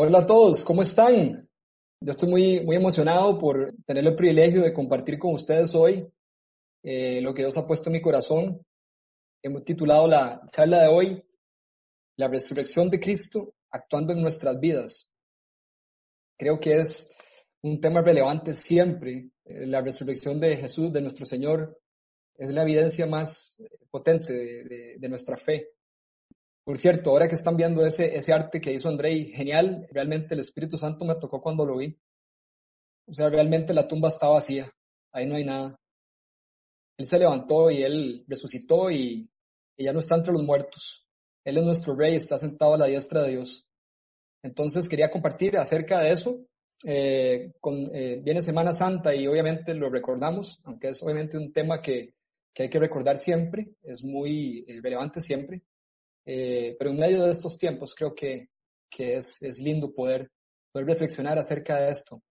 Hola a todos, ¿cómo están? Yo estoy muy, muy emocionado por tener el privilegio de compartir con ustedes hoy eh, lo que Dios ha puesto en mi corazón. Hemos titulado la charla de hoy, La resurrección de Cristo actuando en nuestras vidas. Creo que es un tema relevante siempre. Eh, la resurrección de Jesús, de nuestro Señor, es la evidencia más potente de nuestra fe. Por cierto, ahora que están viendo ese, ese arte que hizo Andrei, genial, realmente el Espíritu Santo me tocó cuando lo vi. O sea, realmente la tumba está vacía, ahí no hay nada. Él se levantó y él resucitó y, ya no está entre los muertos. Él es nuestro rey, está sentado a la diestra de Dios. Entonces quería compartir acerca de eso. Eh, con, eh, viene Semana Santa y obviamente lo recordamos, aunque es obviamente un tema que, que hay que recordar siempre, es muy eh, relevante siempre. Eh, pero en medio de estos tiempos creo que, que es, es, lindo poder, poder reflexionar acerca de esto.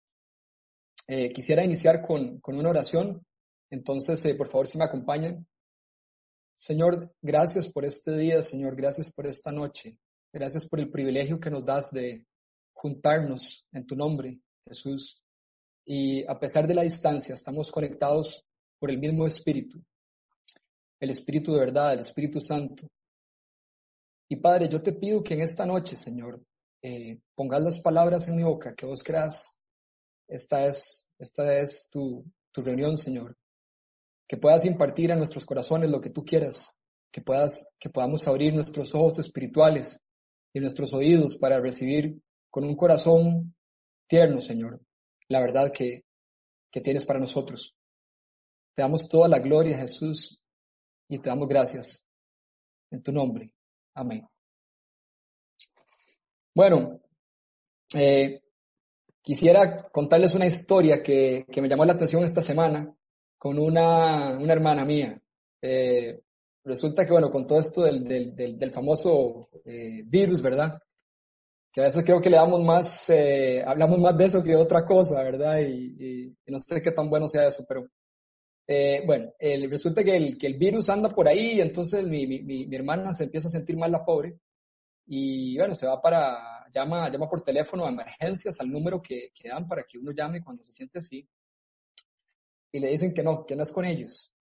Eh, quisiera iniciar con, con, una oración, entonces eh, por favor si me acompañan. Señor, gracias por este día, Señor, gracias por esta noche, gracias por el privilegio que nos das de juntarnos en tu nombre, Jesús. Y a pesar de la distancia, estamos conectados por el mismo Espíritu, el Espíritu de verdad, el Espíritu Santo. Y Padre, yo te pido que en esta noche, Señor, eh, pongas las palabras en mi boca, que vos creas. Esta es, esta es tu, tu reunión, Señor. Que puedas impartir a nuestros corazones lo que tú quieras. Que puedas, que podamos abrir nuestros ojos espirituales y nuestros oídos para recibir con un corazón tierno, Señor, la verdad que, que tienes para nosotros. Te damos toda la gloria, Jesús, y te damos gracias en tu nombre. Amén. Bueno, eh, quisiera contarles una historia que, que, me llamó la atención esta semana con una, una hermana mía. Eh, resulta que, bueno, con todo esto del, del, del, famoso eh, virus, ¿verdad? Que a veces creo que le damos más, hablamos más de eso que de otra cosa, ¿verdad? Y no sé qué tan bueno sea eso, pero eh, bueno, el, resulta que el, que el virus anda por ahí, y entonces mi, mi, mi, hermana se empieza a sentir mal la pobre, y bueno, se va para, llama, llama por teléfono a emergencias al número que, que dan para que uno llame cuando se siente así, y le dicen que no, que no es con ellos,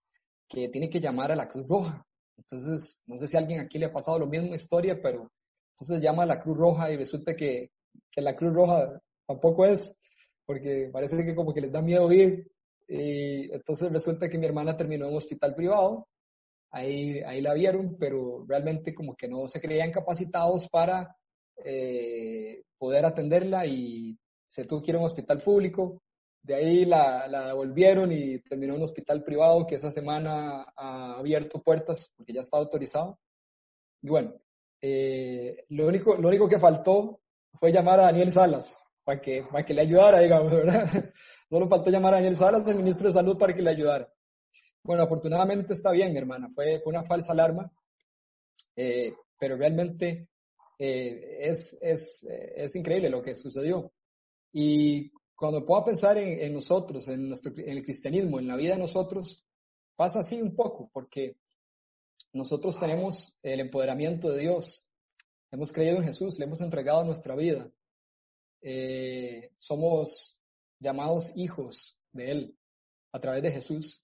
que tiene que llamar a la Cruz Roja. Entonces, no sé si a alguien aquí le ha pasado lo mismo historia, pero entonces llama a la Cruz Roja y resulta que, que la Cruz Roja tampoco es, porque parece que como que les da miedo ir, y entonces resulta que mi hermana terminó en un hospital privado, ahí, ahí la vieron, pero realmente como que no se creían capacitados para eh, poder atenderla y se tuvo que ir a un hospital público. De ahí la, la devolvieron y terminó en un hospital privado que esa semana ha abierto puertas porque ya está autorizado. Y bueno, eh, lo, único, lo único que faltó fue llamar a Daniel Salas para que, para que le ayudara, digamos, ¿verdad? No le faltó llamar a Daniel Salas, el ministro de Salud, para que le ayudara. Bueno, afortunadamente está bien, hermana. Fue, fue una falsa alarma, eh, pero realmente eh, es, es, es, increíble lo que sucedió. Y cuando puedo pensar en, nosotros, en, nuestro, el cristianismo, en la vida de nosotros, pasa así un poco, porque nosotros tenemos el empoderamiento de Dios. Hemos creído en Jesús, le hemos entregado nuestra vida. Eh, somos llamados hijos de Él a través de Jesús.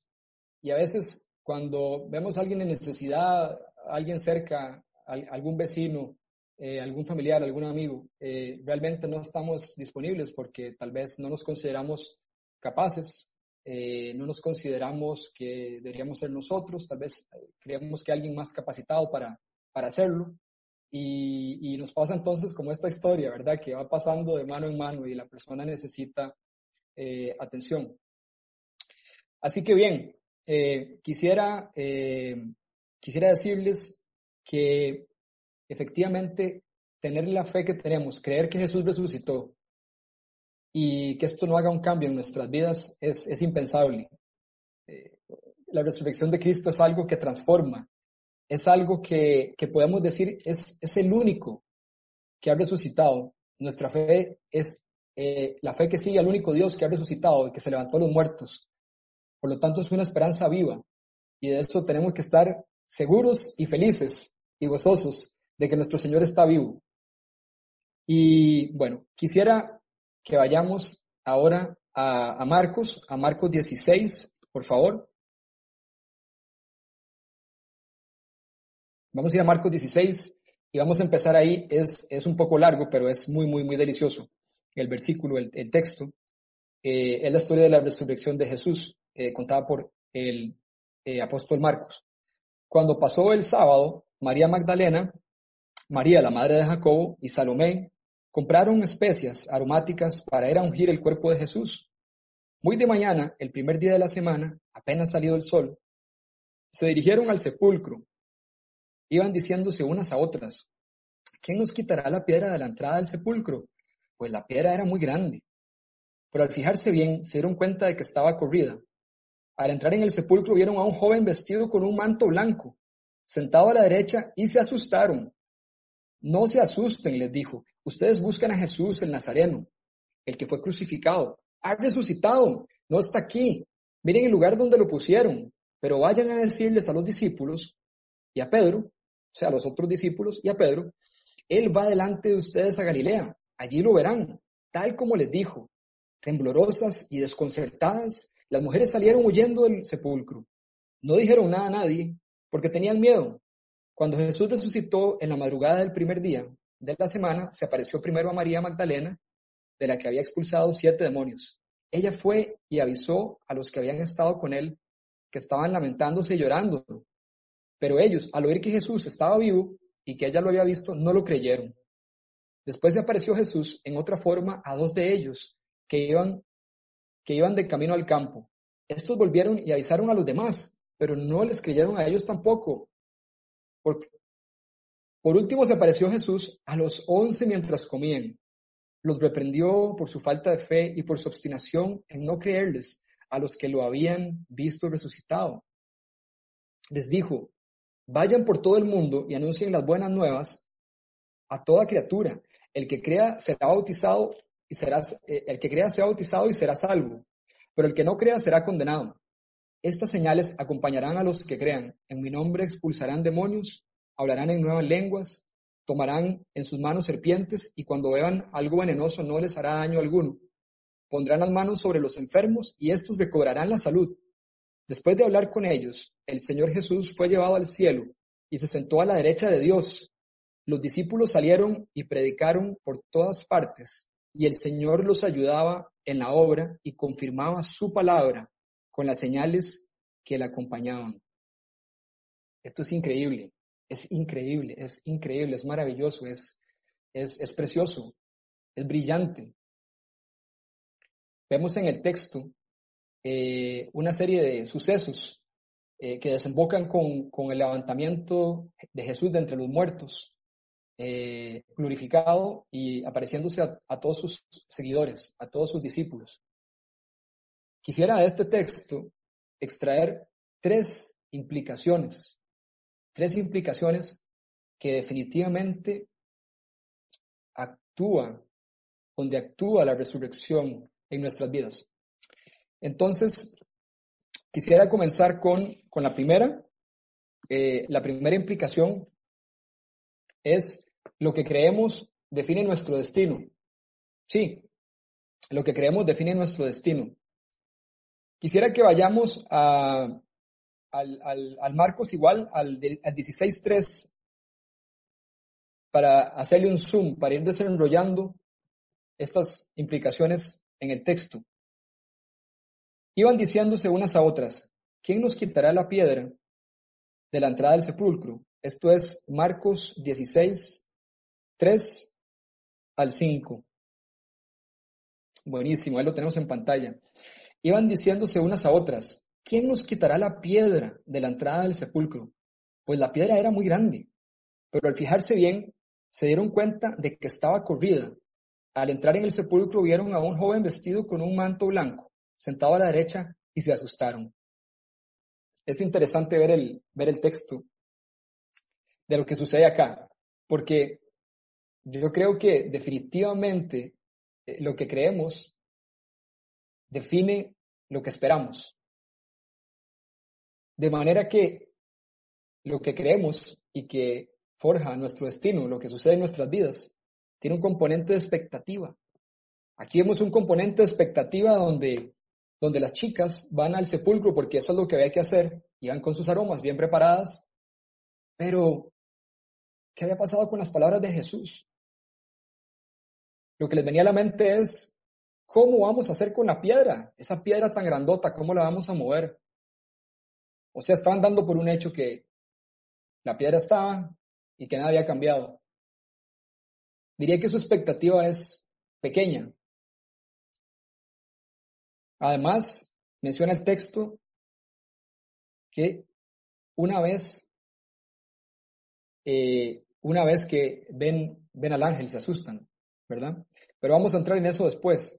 Y a veces cuando vemos a alguien en necesidad, alguien cerca, algún vecino, eh, algún familiar, algún amigo, eh, realmente no estamos disponibles porque tal vez no nos consideramos capaces, eh, no nos consideramos que deberíamos ser nosotros, tal vez creemos que alguien más capacitado para, para hacerlo. Y, y nos pasa entonces como esta historia, ¿verdad? Que va pasando de mano en mano y la persona necesita eh, atención. Así que bien, eh, quisiera, eh, quisiera decirles que efectivamente tener la fe que tenemos, creer que Jesús resucitó y que esto no haga un cambio en nuestras vidas es, es impensable. la resurrección de Cristo es algo que transforma, es algo que, que podemos decir es, es el único que ha resucitado. Nuestra fe es eh, la fe que sigue al único Dios que ha resucitado y que se levantó a los muertos. Por lo tanto, es una esperanza viva. Y de eso tenemos que estar seguros y felices y gozosos de que nuestro Señor está vivo. Y bueno, quisiera que vayamos ahora a, a Marcos, a Marcos 16, por favor. Vamos a ir a Marcos 16 y vamos a empezar ahí. Es, es un poco largo, pero es muy, muy, muy delicioso. El versículo, el, texto, eh, es la historia de la resurrección de Jesús, eh, contada por el eh, apóstol Marcos. Cuando pasó el sábado, María Magdalena, María, la madre de Jacobo, y Salomé compraron especias aromáticas para ir a ungir el cuerpo de Jesús. Muy de mañana, el primer día de la semana, apenas salido el sol, se dirigieron al sepulcro iban diciéndose unas a otras, ¿quién nos quitará la piedra de la entrada del sepulcro? Pues la piedra era muy grande. Pero al fijarse bien, se dieron cuenta de que estaba corrida. Al entrar en el sepulcro vieron a un joven vestido con un manto blanco, sentado a la derecha, y se asustaron. No se asusten, les dijo. Ustedes buscan a Jesús el Nazareno, el que fue crucificado. Ha resucitado, no está aquí. Miren el lugar donde lo pusieron, pero vayan a decirles a los discípulos y a Pedro o sea, a los otros discípulos y a Pedro, Él va delante de ustedes a Galilea, allí lo verán, tal como les dijo. Temblorosas y desconcertadas, las mujeres salieron huyendo del sepulcro. No dijeron nada a nadie porque tenían miedo. Cuando Jesús resucitó en la madrugada del primer día de la semana, se apareció primero a María Magdalena, de la que había expulsado siete demonios. Ella fue y avisó a los que habían estado con él que estaban lamentándose y llorando. Pero ellos, al oír que Jesús estaba vivo y que ella lo había visto, no lo creyeron. Después se apareció Jesús en otra forma a dos de ellos que iban, que iban de camino al campo. Estos volvieron y avisaron a los demás, pero no les creyeron a ellos tampoco. Por, por último se apareció Jesús a los once mientras comían. Los reprendió por su falta de fe y por su obstinación en no creerles a los que lo habían visto resucitado. Les dijo, Vayan por todo el mundo y anuncien las buenas nuevas a toda criatura. El que crea será bautizado y será, eh, el que crea será bautizado y será salvo, pero el que no crea será condenado. Estas señales acompañarán a los que crean. En mi nombre expulsarán demonios, hablarán en nuevas lenguas, tomarán en sus manos serpientes y cuando vean algo venenoso no les hará daño alguno. Pondrán las manos sobre los enfermos y estos recobrarán la salud. Después de hablar con ellos, el Señor Jesús fue llevado al cielo y se sentó a la derecha de Dios. Los discípulos salieron y predicaron por todas partes, y el Señor los ayudaba en la obra y confirmaba su palabra con las señales que le acompañaban. Esto es increíble, es increíble, es increíble, es maravilloso, es, es, es precioso, es brillante. Vemos en el texto eh, una serie de sucesos eh, que desembocan con, con, el levantamiento de Jesús de entre los muertos, eh, glorificado y apareciéndose a, todos sus seguidores, a todos sus discípulos. Quisiera de este texto extraer tres implicaciones, tres implicaciones que definitivamente actúan, donde actúa la resurrección en nuestras vidas. Entonces, quisiera comenzar con, con la primera. Eh, la primera implicación es lo que creemos define nuestro destino. Sí, lo que creemos define nuestro destino. Quisiera que vayamos a, al, al, al, Marcos igual, al, al 16.3, para hacerle un zoom, para ir desenrollando estas implicaciones en el texto. Iban diciéndose unas a otras, ¿quién nos quitará la piedra de la entrada del sepulcro? Esto es Marcos 16, 3 al 5. Buenísimo, ahí lo tenemos en pantalla. Iban diciéndose unas a otras, ¿quién nos quitará la piedra de la entrada del sepulcro? Pues la piedra era muy grande, pero al fijarse bien, se dieron cuenta de que estaba corrida. Al entrar en el sepulcro vieron a un joven vestido con un manto blanco sentado a la derecha y se asustaron. Es interesante ver el, ver el texto de lo que sucede acá, porque yo creo que definitivamente eh, lo que creemos define lo que esperamos. De manera que lo que creemos y que forja nuestro destino, lo que sucede en nuestras vidas, tiene un componente de expectativa. Aquí vemos un componente de expectativa donde, donde las chicas van al sepulcro porque eso es lo que había que hacer, iban con sus aromas bien preparadas, pero ¿qué había pasado con las palabras de Jesús? Lo que les venía a la mente es, ¿cómo vamos a hacer con la piedra? Esa piedra tan grandota, ¿cómo la vamos a mover? O sea, estaban dando por un hecho que la piedra estaba y que nada había cambiado. Diría que su expectativa es pequeña. Además, menciona el texto que una vez, eh, una vez que ven, ven al ángel se asustan, ¿verdad? Pero vamos a entrar en eso después.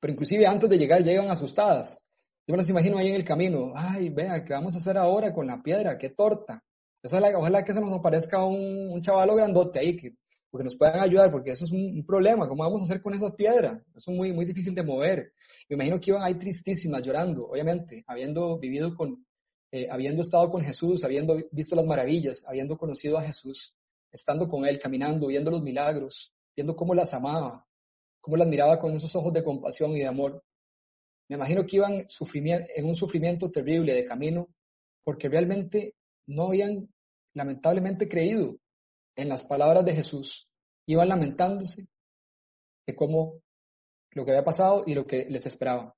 Pero inclusive antes de llegar llegan asustadas. Yo me las imagino ahí en el camino. Ay, vea, ¿qué vamos a hacer ahora con la piedra? ¡Qué torta! Ojalá, ojalá que se nos aparezca un, un chavalo grandote ahí que porque nos puedan ayudar, porque eso es un, problema. ¿Cómo vamos a hacer con esas piedras? Eso es muy, muy difícil de mover. Me imagino que iban ahí tristísimas, llorando, obviamente, habiendo vivido con, eh, habiendo estado con Jesús, habiendo visto las maravillas, habiendo conocido a Jesús, estando con Él, caminando, viendo los milagros, viendo cómo las amaba, cómo las miraba con esos ojos de compasión y de amor. Me imagino que iban en un sufrimiento terrible de camino, porque realmente no habían lamentablemente creído en las palabras de Jesús, iban lamentándose de cómo lo que había pasado y lo que les esperaba.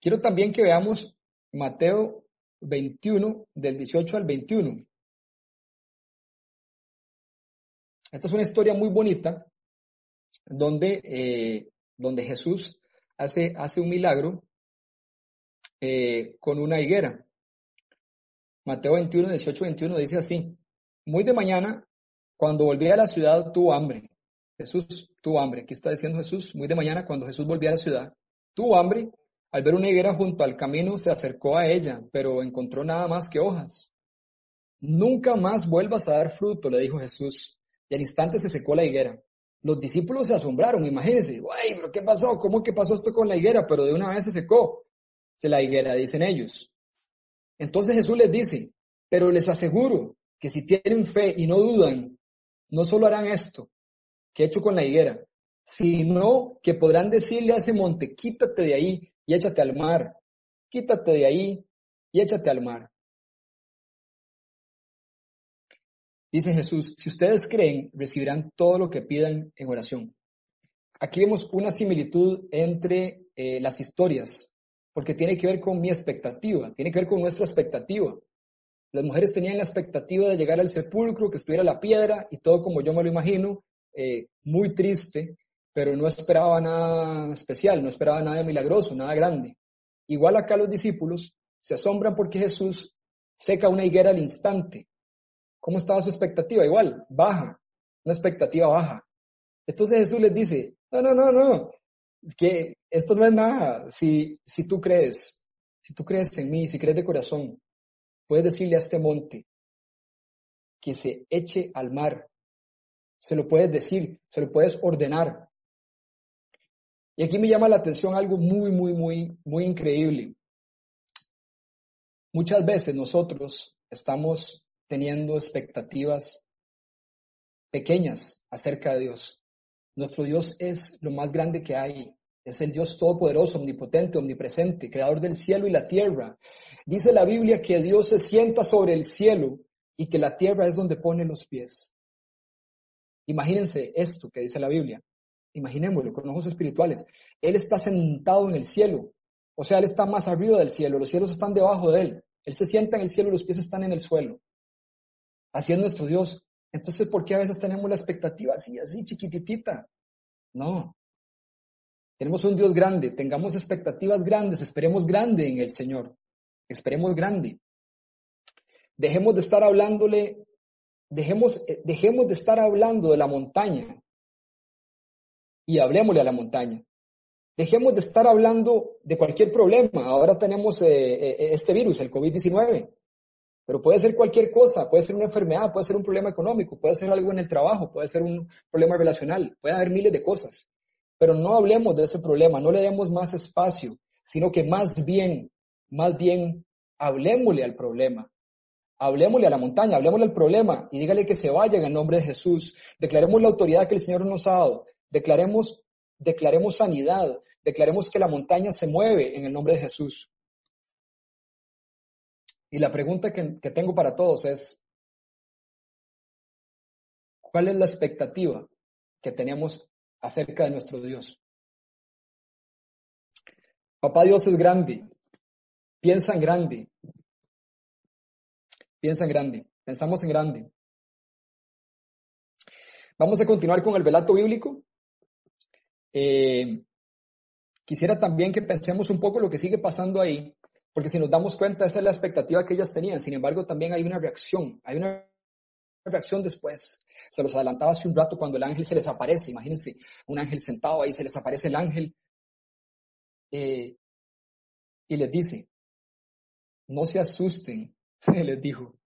Quiero también que veamos Mateo 21, del 18 al 21. Esta es una historia muy bonita donde, eh, donde Jesús hace, hace un milagro eh, con una higuera. Mateo 21, 18, 21 dice así. Muy de mañana, cuando volvía a la ciudad, tuvo hambre. Jesús tuvo hambre. Aquí está diciendo Jesús, muy de mañana, cuando Jesús volvía a la ciudad, tuvo hambre. Al ver una higuera junto al camino, se acercó a ella, pero encontró nada más que hojas. Nunca más vuelvas a dar fruto, le dijo Jesús. Y al instante se secó la higuera. Los discípulos se asombraron, imagínense. ¡Ay, pero qué pasó! ¿Cómo que pasó esto con la higuera? Pero de una vez se secó. Se la higuera, dicen ellos. Entonces Jesús les dice, pero les aseguro que si tienen fe y no dudan, no solo harán esto que he hecho con la higuera, sino que podrán decirle a ese monte, quítate de ahí y échate al mar, quítate de ahí y échate al mar. Dice Jesús, si ustedes creen, recibirán todo lo que pidan en oración. Aquí vemos una similitud entre eh, las historias, porque tiene que ver con mi expectativa, tiene que ver con nuestra expectativa. Las mujeres tenían la expectativa de llegar al sepulcro, que estuviera la piedra y todo como yo me lo imagino, eh, muy triste, pero no esperaba nada especial, no esperaba nada milagroso, nada grande. Igual acá los discípulos se asombran porque Jesús seca una higuera al instante. ¿Cómo estaba su expectativa? Igual, baja, una expectativa baja. Entonces Jesús les dice, no, no, no, no, que esto no es nada. Si, si tú crees, si tú crees en mí, si crees de corazón, Puedes decirle a este monte que se eche al mar. Se lo puedes decir, se lo puedes ordenar. Y aquí me llama la atención algo muy, muy, muy, muy increíble. Muchas veces nosotros estamos teniendo expectativas pequeñas acerca de Dios. Nuestro Dios es lo más grande que hay. Es el Dios todopoderoso, omnipotente, omnipresente, creador del cielo y la tierra. Dice la Biblia que Dios se sienta sobre el cielo y que la tierra es donde pone los pies. Imagínense esto que dice la Biblia. Imaginémoslo con ojos espirituales. Él está sentado en el cielo. O sea, Él está más arriba del cielo. Los cielos están debajo de Él. Él se sienta en el cielo y los pies están en el suelo. Así es nuestro Dios. Entonces, ¿por qué a veces tenemos la expectativa así, así, chiquititita? No, tenemos un Dios grande, tengamos expectativas grandes, esperemos grande en el Señor, esperemos grande. Dejemos de estar hablándole, dejemos, eh, dejemos de estar hablando de la montaña y hablemosle a la montaña. Dejemos de estar hablando de cualquier problema. Ahora tenemos eh, eh, este virus, el COVID-19, pero puede ser cualquier cosa, puede ser una enfermedad, puede ser un problema económico, puede ser algo en el trabajo, puede ser un problema relacional, puede haber miles de cosas. Pero no hablemos de ese problema, no le demos más espacio, sino que más bien, más bien, hablemosle al problema. Hablemosle a la montaña, hablemosle al problema y dígale que se vaya en el nombre de Jesús. Declaremos la autoridad que el Señor nos ha dado. Declaremos, declaremos sanidad. Declaremos que la montaña se mueve en el nombre de Jesús. Y la pregunta que, que tengo para todos es, ¿cuál es la expectativa que tenemos acerca de nuestro Dios? Papá Dios es grande, piensa en grande, piensa en grande, pensamos en grande. Vamos a continuar con el velato bíblico. Eh, quisiera también que pensemos un poco lo que sigue pasando ahí, porque si nos damos cuenta, esa es la expectativa que ellas tenían. Sin embargo, también hay una reacción, hay una reacción después. Se los adelantaba hace un rato cuando el ángel se les aparece. Imagínense, un ángel sentado ahí, se les aparece el ángel eh, y les dice, no se asusten, les dijo,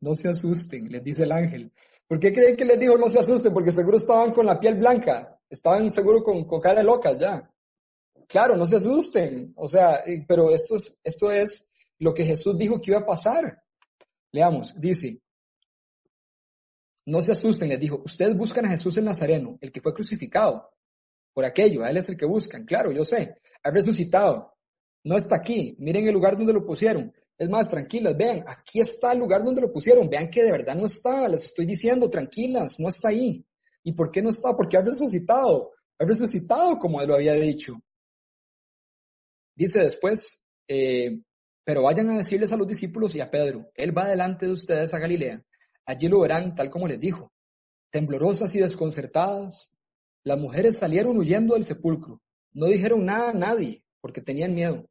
no se asusten, les dice el ángel. ¿Por qué creen que les dijo no se asusten? Porque seguro estaban con la piel blanca, estaban seguro con, con cara de locas ya. Claro, no se asusten, o sea, eh, pero esto es, esto es lo que Jesús dijo que iba a pasar. Leamos, dice, no se asusten, les dijo, ustedes buscan a Jesús el Nazareno, el que fue crucificado por aquello, él es el que buscan, claro, yo sé, ha resucitado, no está aquí, miren el lugar donde lo pusieron. Es más, tranquilas, vean, aquí está el lugar donde lo pusieron, vean que de verdad no está, les estoy diciendo, tranquilas, no está ahí. ¿Y por qué no está? Porque ha resucitado, ha resucitado como él lo había dicho. Dice después, eh, pero vayan a decirles a los discípulos y a Pedro, él va delante de ustedes a Galilea, allí lo verán tal como les dijo. Temblorosas y desconcertadas, las mujeres salieron huyendo del sepulcro. No dijeron nada a nadie porque tenían miedo.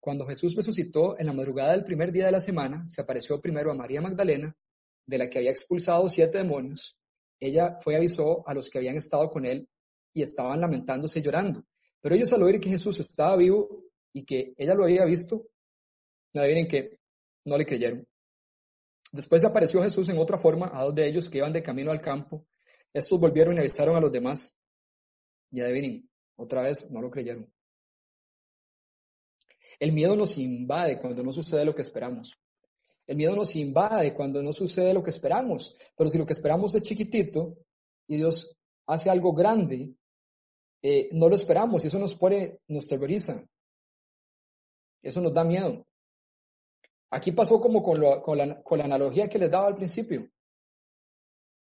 Cuando Jesús resucitó en la madrugada del primer día de la semana, se apareció primero a María Magdalena, de la que había expulsado siete demonios. Ella fue y avisó a los que habían estado con él y estaban lamentándose y llorando. Pero ellos al oír que Jesús estaba vivo y que ella lo había visto, no adivinen que no le creyeron. Después apareció Jesús en otra forma a dos de ellos que iban de camino al campo estos volvieron y avisaron a los demás. Y adivinen, otra vez no lo creyeron. El miedo nos invade cuando no sucede lo que esperamos. El miedo nos invade cuando no sucede lo que esperamos. Pero si lo que esperamos es chiquitito y Dios hace algo grande, eh, no lo esperamos y eso nos pone, nos terroriza. Eso nos da miedo. Aquí pasó como con, la analogía que les daba al principio.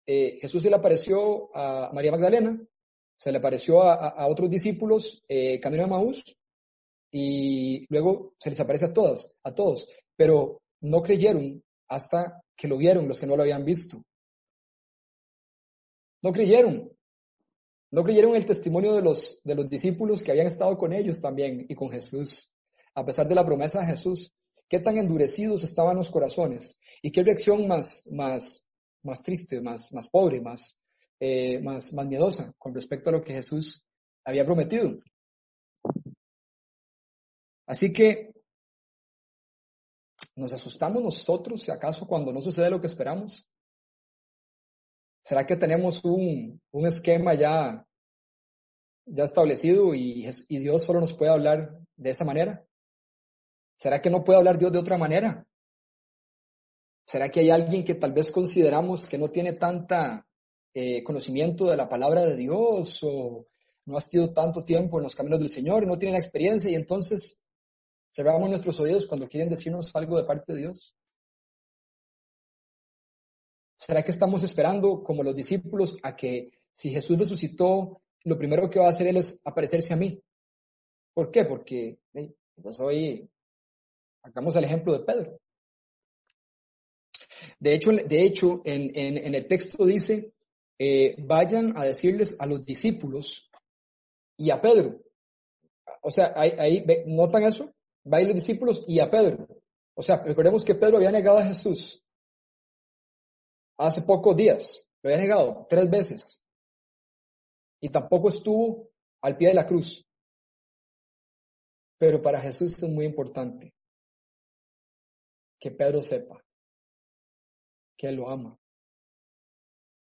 Eh, Jesús se le apareció a María Magdalena, se le apareció a, otros discípulos eh, camino a Maús y luego se les aparece a todas, a todos, pero no creyeron hasta que lo vieron los que no lo habían visto. No creyeron. No creyeron el testimonio de los, de los discípulos que habían estado con ellos también y con Jesús, a pesar de la promesa de Jesús. Qué tan endurecidos estaban los corazones y qué reacción más, más, más triste, más, más pobre, más, eh, más, más miedosa con respecto a lo que Jesús había prometido. Así que, ¿nos asustamos nosotros si acaso cuando no sucede lo que esperamos? ¿Será que tenemos un, un esquema ya, ya establecido y, Dios solo nos puede hablar de esa manera? ¿Será que no puede hablar Dios de otra manera? ¿Será que hay alguien que tal vez consideramos que no tiene tanta eh, conocimiento de la palabra de Dios o no ha sido tanto tiempo en los caminos del Señor y no tiene la experiencia y entonces cerramos nuestros oídos cuando quieren decirnos algo de parte de Dios? ¿Será que estamos esperando, como los discípulos, a que si Jesús resucitó, lo primero que va a hacer Él es aparecerse a mí? ¿Por qué? Porque pues hoy, hagamos el ejemplo de Pedro. De hecho, de hecho en, en, el texto dice, eh, vayan a decirles a los discípulos y a Pedro. O sea, ahí, ahí ¿notan eso? Va ir los discípulos y a Pedro. O sea, recordemos que Pedro había negado a Jesús hace pocos días. Lo había negado tres veces. Y tampoco estuvo al pie de la cruz. Pero para Jesús es muy importante que Pedro sepa que Él lo ama.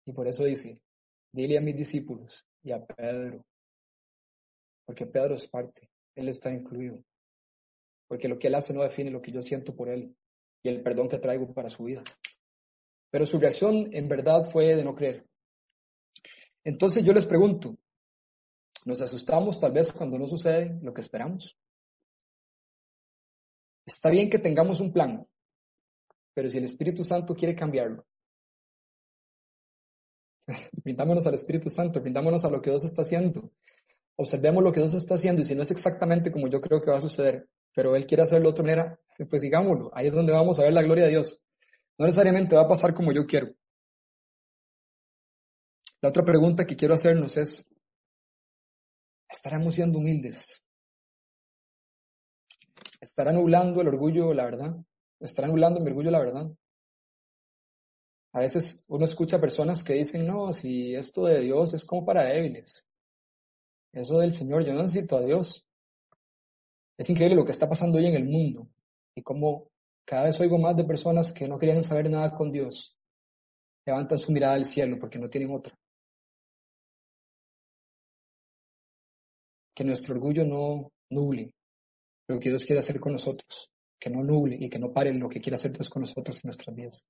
Y por eso dice, dile a mis discípulos y a Pedro, porque Pedro es parte, Él está incluido, porque lo que Él hace no define lo que yo siento por Él, y el perdón que traigo para su vida. Pero su reacción en verdad fue de no creer. Entonces yo les pregunto, ¿nos asustamos tal vez cuando no sucede lo que esperamos? Está bien que tengamos un plan, pero si el Espíritu Santo quiere cambiarlo, brindámonos al Espíritu Santo, brindámonos a lo que Dios está haciendo. Observemos lo que Dios está haciendo y si no es exactamente como yo creo que va a suceder, pero Él quiere hacerlo de otra manera, pues sigámoslo. Ahí es donde vamos a ver la gloria de Dios. No necesariamente va a pasar como yo quiero. La otra pregunta que quiero hacernos es, ¿estaremos siendo humildes? ¿Estará nublando el orgullo la verdad? ¿Estará nublando mi orgullo la verdad? A veces uno escucha personas que dicen, no, si esto de Dios es como para débiles. Eso del Señor, yo no necesito a Dios. Es increíble lo que está pasando hoy en el mundo y cómo cada vez oigo más de personas que no querían saber nada con Dios. Levantan su mirada al cielo porque no tienen otra. Que nuestro orgullo no nuble lo que Dios quiere hacer con nosotros. Que no nuble y que no pare lo que quiere hacer Dios con nosotros en nuestras vidas.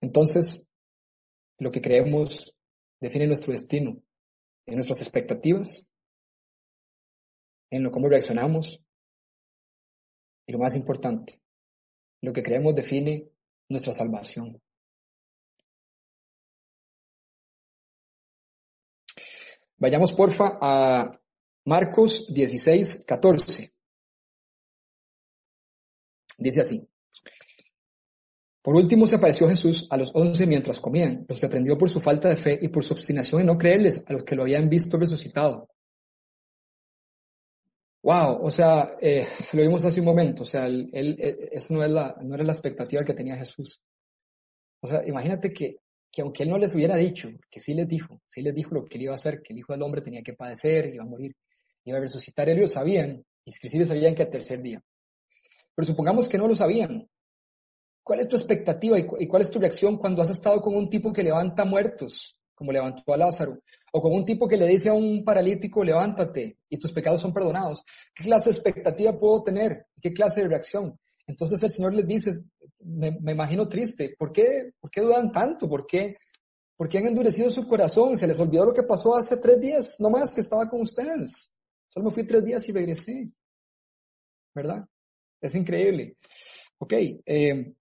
Entonces, lo que creemos define nuestro destino, en nuestras expectativas, en lo cómo reaccionamos y lo más importante, lo que creemos define nuestra salvación. Vayamos porfa a Marcos 16, 14. Dice así. Por último se apareció Jesús a los once mientras comían, los reprendió por su falta de fe y por su obstinación en no creerles a los que lo habían visto resucitado. Wow, o sea, eh, lo vimos hace un momento, o sea, él, esa no, es la, no era la expectativa que tenía Jesús. O sea, imagínate que, que aunque él no les hubiera dicho, que sí les dijo, sí les dijo lo que él iba a hacer, que el Hijo del Hombre tenía que padecer, iba a morir, iba a resucitar, ellos sabían, y sabían que al tercer día. Pero supongamos que no lo sabían, ¿Cuál es tu expectativa y, cuál es tu reacción cuando has estado con un tipo que levanta muertos, como levantó a Lázaro, o con un tipo que le dice a un paralítico, levántate y tus pecados son perdonados? ¿Qué clase de expectativa puedo tener? ¿Qué clase de reacción? Entonces el Señor les dice, me, imagino triste, ¿por qué, ¿por qué dudan tanto? ¿Por qué, ¿Por qué han endurecido su corazón? Se les olvidó lo que pasó hace tres días, no más que estaba con ustedes. Solo me fui tres días y regresé. ¿Verdad? Es increíble. Ok, eh,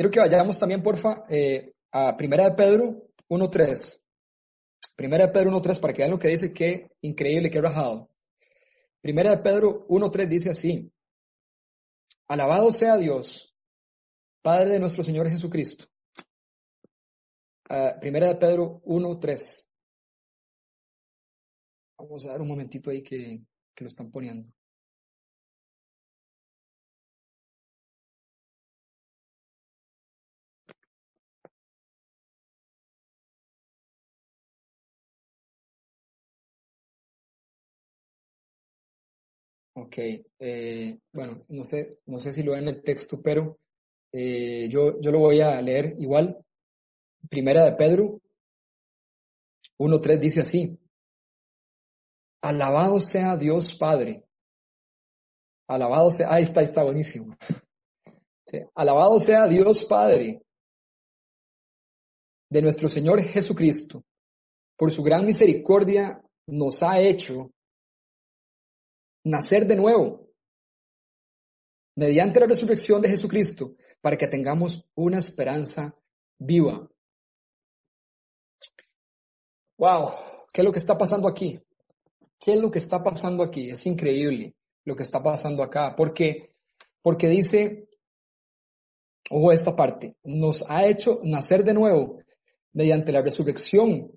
Quiero que vayamos también, porfa, eh, a Primera de Pedro 1.3. Primera de Pedro 1.3 para que vean lo que dice, qué increíble, qué rajado. Primera de Pedro 1.3 dice así, alabado sea Dios, Padre de nuestro Señor Jesucristo. Uh, primera de Pedro 1.3. Vamos a dar un momentito ahí que, que lo están poniendo. Ok, eh, bueno, no sé, no sé si lo ven en el texto, pero eh, yo, yo lo voy a leer igual. Primera de Pedro 1.3 dice así, alabado sea Dios Padre, alabado sea, ahí está, está buenísimo. Alabado sea Dios Padre de nuestro Señor Jesucristo, por su gran misericordia nos ha hecho nacer de nuevo mediante la resurrección de Jesucristo para que tengamos una esperanza viva. Wow, ¿qué es lo que está pasando aquí? ¿Qué es lo que está pasando aquí? Es increíble lo que está pasando acá, porque porque dice ojo esta parte, nos ha hecho nacer de nuevo mediante la resurrección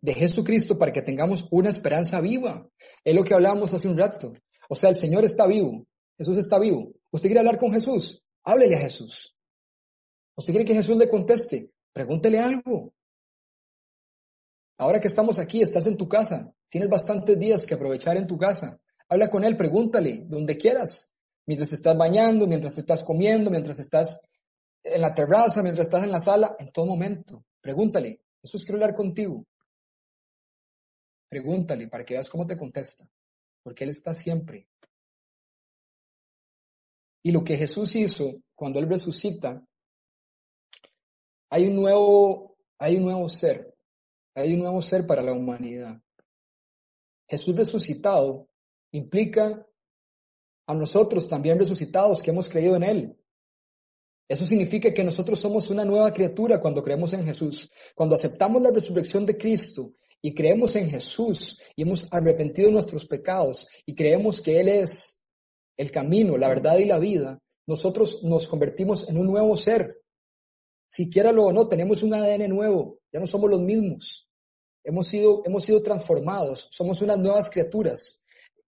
de Jesucristo para que tengamos una esperanza viva. Es lo que hablábamos hace un rato. O sea, el Señor está vivo. Jesús está vivo. ¿Usted quiere hablar con Jesús? Háblele a Jesús. ¿Usted quiere que Jesús le conteste? Pregúntele algo. Ahora que estamos aquí, estás en tu casa. Tienes bastantes días que aprovechar en tu casa. Habla con Él, pregúntale, donde quieras. Mientras te estás bañando, mientras te estás comiendo, mientras estás en la terraza, mientras estás en la sala, en todo momento. Pregúntale, Jesús quiere hablar contigo. Pregúntale para que veas cómo te contesta, porque Él está siempre. Y lo que Jesús hizo cuando Él resucita, hay un nuevo, hay un nuevo ser, hay un nuevo ser para la humanidad. Jesús resucitado implica a nosotros también resucitados que hemos creído en Él. Eso significa que nosotros somos una nueva criatura cuando creemos en Jesús. Cuando aceptamos la resurrección de Cristo y creemos en Jesús y hemos arrepentido nuestros pecados y creemos que Él es el camino, la verdad y la vida, nosotros nos convertimos en un nuevo ser. Siquiera lo o no, tenemos un ADN nuevo, ya no somos los mismos. Hemos sido, hemos sido transformados, somos unas nuevas criaturas.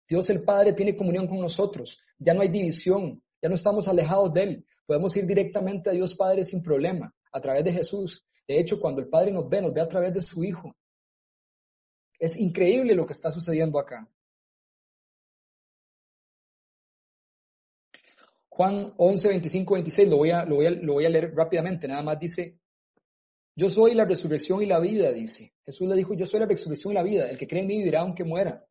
Dios el Padre tiene comunión con nosotros, ya no hay división, ya no estamos alejados de Él, podemos ir directamente a Dios Padre sin problema, a través de Jesús. De hecho, cuando el Padre nos ve, nos ve a través de su Hijo. Es increíble lo que está sucediendo acá. Juan 11, 25, 26, lo voy, a, lo, voy lo voy a leer rápidamente, nada más dice, yo soy la resurrección y la vida, dice. Jesús le dijo, yo soy la resurrección y la vida, el que cree en mí vivirá aunque muera.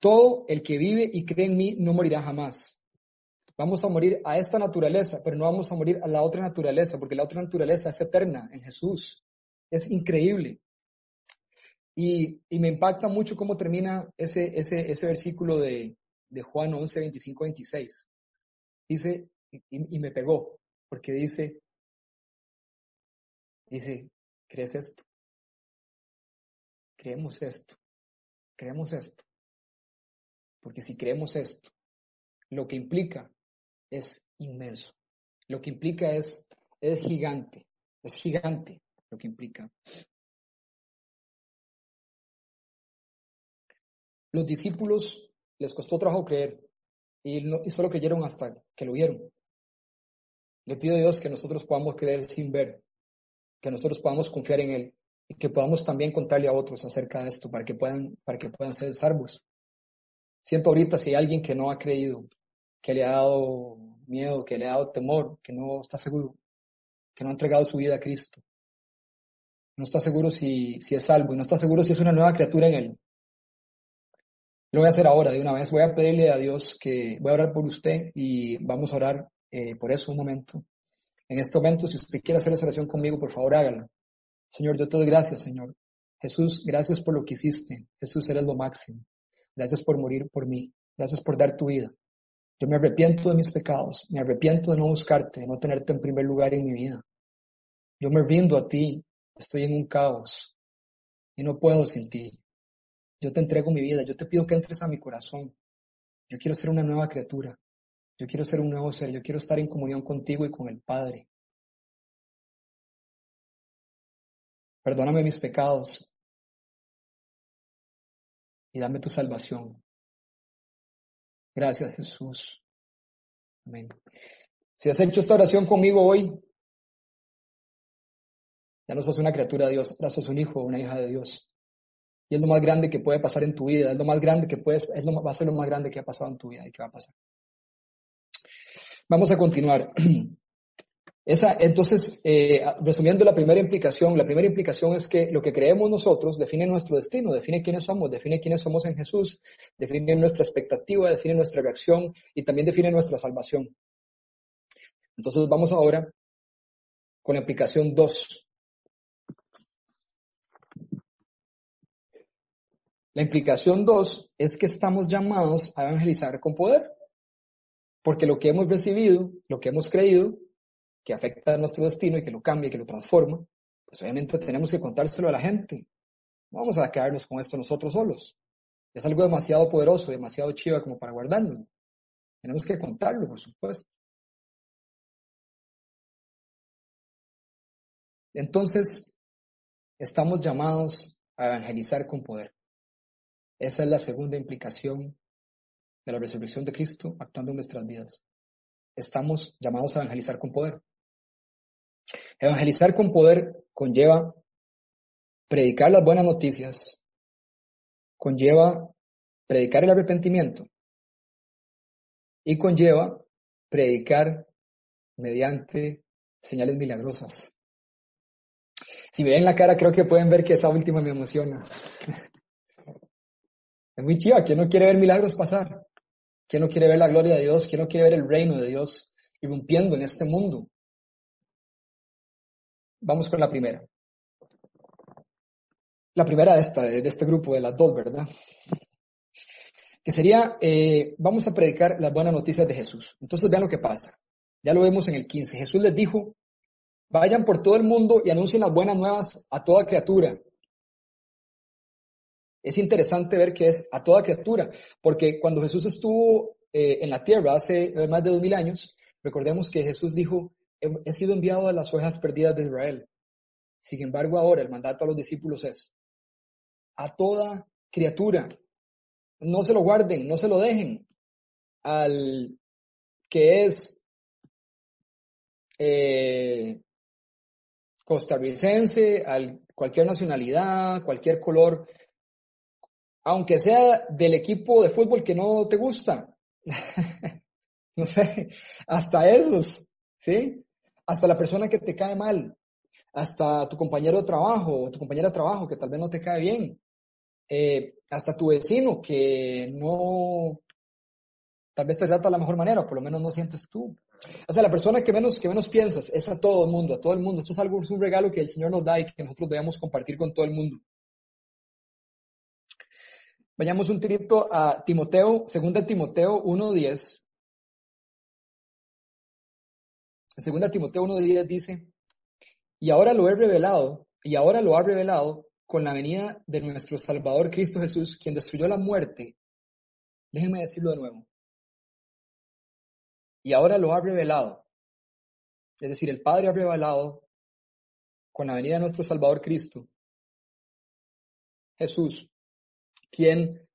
Todo el que vive y cree en mí no morirá jamás. Vamos a morir a esta naturaleza, pero no vamos a morir a la otra naturaleza, porque la otra naturaleza es eterna en Jesús. Es increíble. Y, me impacta mucho cómo termina ese, ese, ese versículo de, de Juan 11, 25, 26. Dice, y, me pegó, porque dice, dice, ¿crees esto? Creemos esto. Creemos esto. Porque si creemos esto, lo que implica es inmenso. Lo que implica es, es gigante. Es gigante lo que implica. Los discípulos les costó trabajo creer y, y solo creyeron hasta que lo vieron. Le pido a Dios que nosotros podamos creer sin ver, que nosotros podamos confiar en Él y que podamos también contarle a otros acerca de esto para que puedan, para que puedan ser salvos. Siento ahorita si hay alguien que no ha creído, que le ha dado miedo, que le ha dado temor, que no está seguro, que no ha entregado su vida a Cristo. No está seguro si, si es salvo y no está seguro si es una nueva criatura en Él. Lo voy a hacer ahora, de una vez. Voy a pedirle a Dios que voy a orar por usted y vamos a orar eh, por eso un momento. En este momento, si usted quiere hacer esa oración conmigo, por favor hágalo. Señor, yo te doy gracias, Señor. Jesús, gracias por lo que hiciste. Jesús, eres lo máximo. Gracias por morir por mí. Gracias por dar tu vida. Yo me arrepiento de mis pecados. Me arrepiento de no buscarte, de no tenerte en primer lugar en mi vida. Yo me rindo a ti. Estoy en un caos y no puedo sin ti. Yo te entrego mi vida, yo te pido que entres a mi corazón. Yo quiero ser una nueva criatura. Yo quiero ser un nuevo ser. Yo quiero estar en comunión contigo y con el Padre. Perdóname mis pecados y dame tu salvación. Gracias Jesús. Amén. Si has hecho esta oración conmigo hoy, ya no sos una criatura de Dios, ahora sos un hijo o una hija de Dios. Y es lo más grande que puede pasar en tu vida, es lo más grande que puedes, es lo, va a ser lo más grande que ha pasado en tu vida y que va a pasar. Vamos a continuar. Esa, entonces, eh, resumiendo la primera implicación, la primera implicación es que lo que creemos nosotros define nuestro destino, define quiénes somos, define quiénes somos en Jesús, define nuestra expectativa, define nuestra reacción y también define nuestra salvación. Entonces vamos ahora con la implicación 2. La implicación dos es que estamos llamados a evangelizar con poder, porque lo que hemos recibido, lo que hemos creído, que afecta a nuestro destino y que lo cambia y que lo transforma, pues obviamente tenemos que contárselo a la gente. No vamos a quedarnos con esto nosotros solos. Es algo demasiado poderoso, demasiado chiva como para guardarlo. Tenemos que contarlo, por supuesto. Entonces, estamos llamados a evangelizar con poder. Esa es la segunda implicación de la resurrección de Cristo actuando en nuestras vidas. Estamos llamados a evangelizar con poder. Evangelizar con poder conlleva predicar las buenas noticias, conlleva predicar el arrepentimiento y conlleva predicar mediante señales milagrosas. Si me ven la cara, creo que pueden ver que esa última me emociona. Es muy chiva. ¿Quién no quiere ver milagros pasar? ¿Quién no quiere ver la gloria de Dios? ¿Quién no quiere ver el reino de Dios irrumpiendo en este mundo? Vamos con la primera. La primera de, esta, de este grupo, de las dos, ¿verdad? Que sería, eh, vamos a predicar las buenas noticias de Jesús. Entonces vean lo que pasa. Ya lo vemos en el 15. Jesús les dijo, vayan por todo el mundo y anuncien las buenas nuevas a toda criatura. Es interesante ver que es a toda criatura, porque cuando Jesús estuvo eh, en la tierra hace eh, más de dos mil años, recordemos que Jesús dijo, he, sido enviado a las ovejas perdidas de Israel. Sin embargo, ahora el mandato a los discípulos es a toda criatura. No se lo guarden, no se lo dejen al que es eh, costarricense, al cualquier nacionalidad, cualquier color, aunque sea del equipo de fútbol que no te gusta. no sé, hasta esos, ¿sí? Hasta la persona que te cae mal, hasta tu compañero de trabajo o tu compañera de trabajo que tal vez no te cae bien, eh, hasta tu vecino que no, tal vez te trata de la mejor manera, por lo menos no sientes tú. O sea, la persona que menos, que menos piensas es a todo el mundo, a todo el mundo. Esto es algo, es un regalo que el Señor nos da y que nosotros debemos compartir con todo el mundo. Vayamos un tirito a Timoteo, segunda Timoteo 1.10. Segunda Timoteo 1.10 dice, y ahora lo he revelado, y ahora lo ha revelado con la venida de nuestro Salvador Cristo Jesús, quien destruyó la muerte. Déjenme decirlo de nuevo. Y ahora lo ha revelado. Es decir, el Padre ha revelado con la venida de nuestro Salvador Cristo, Jesús, quien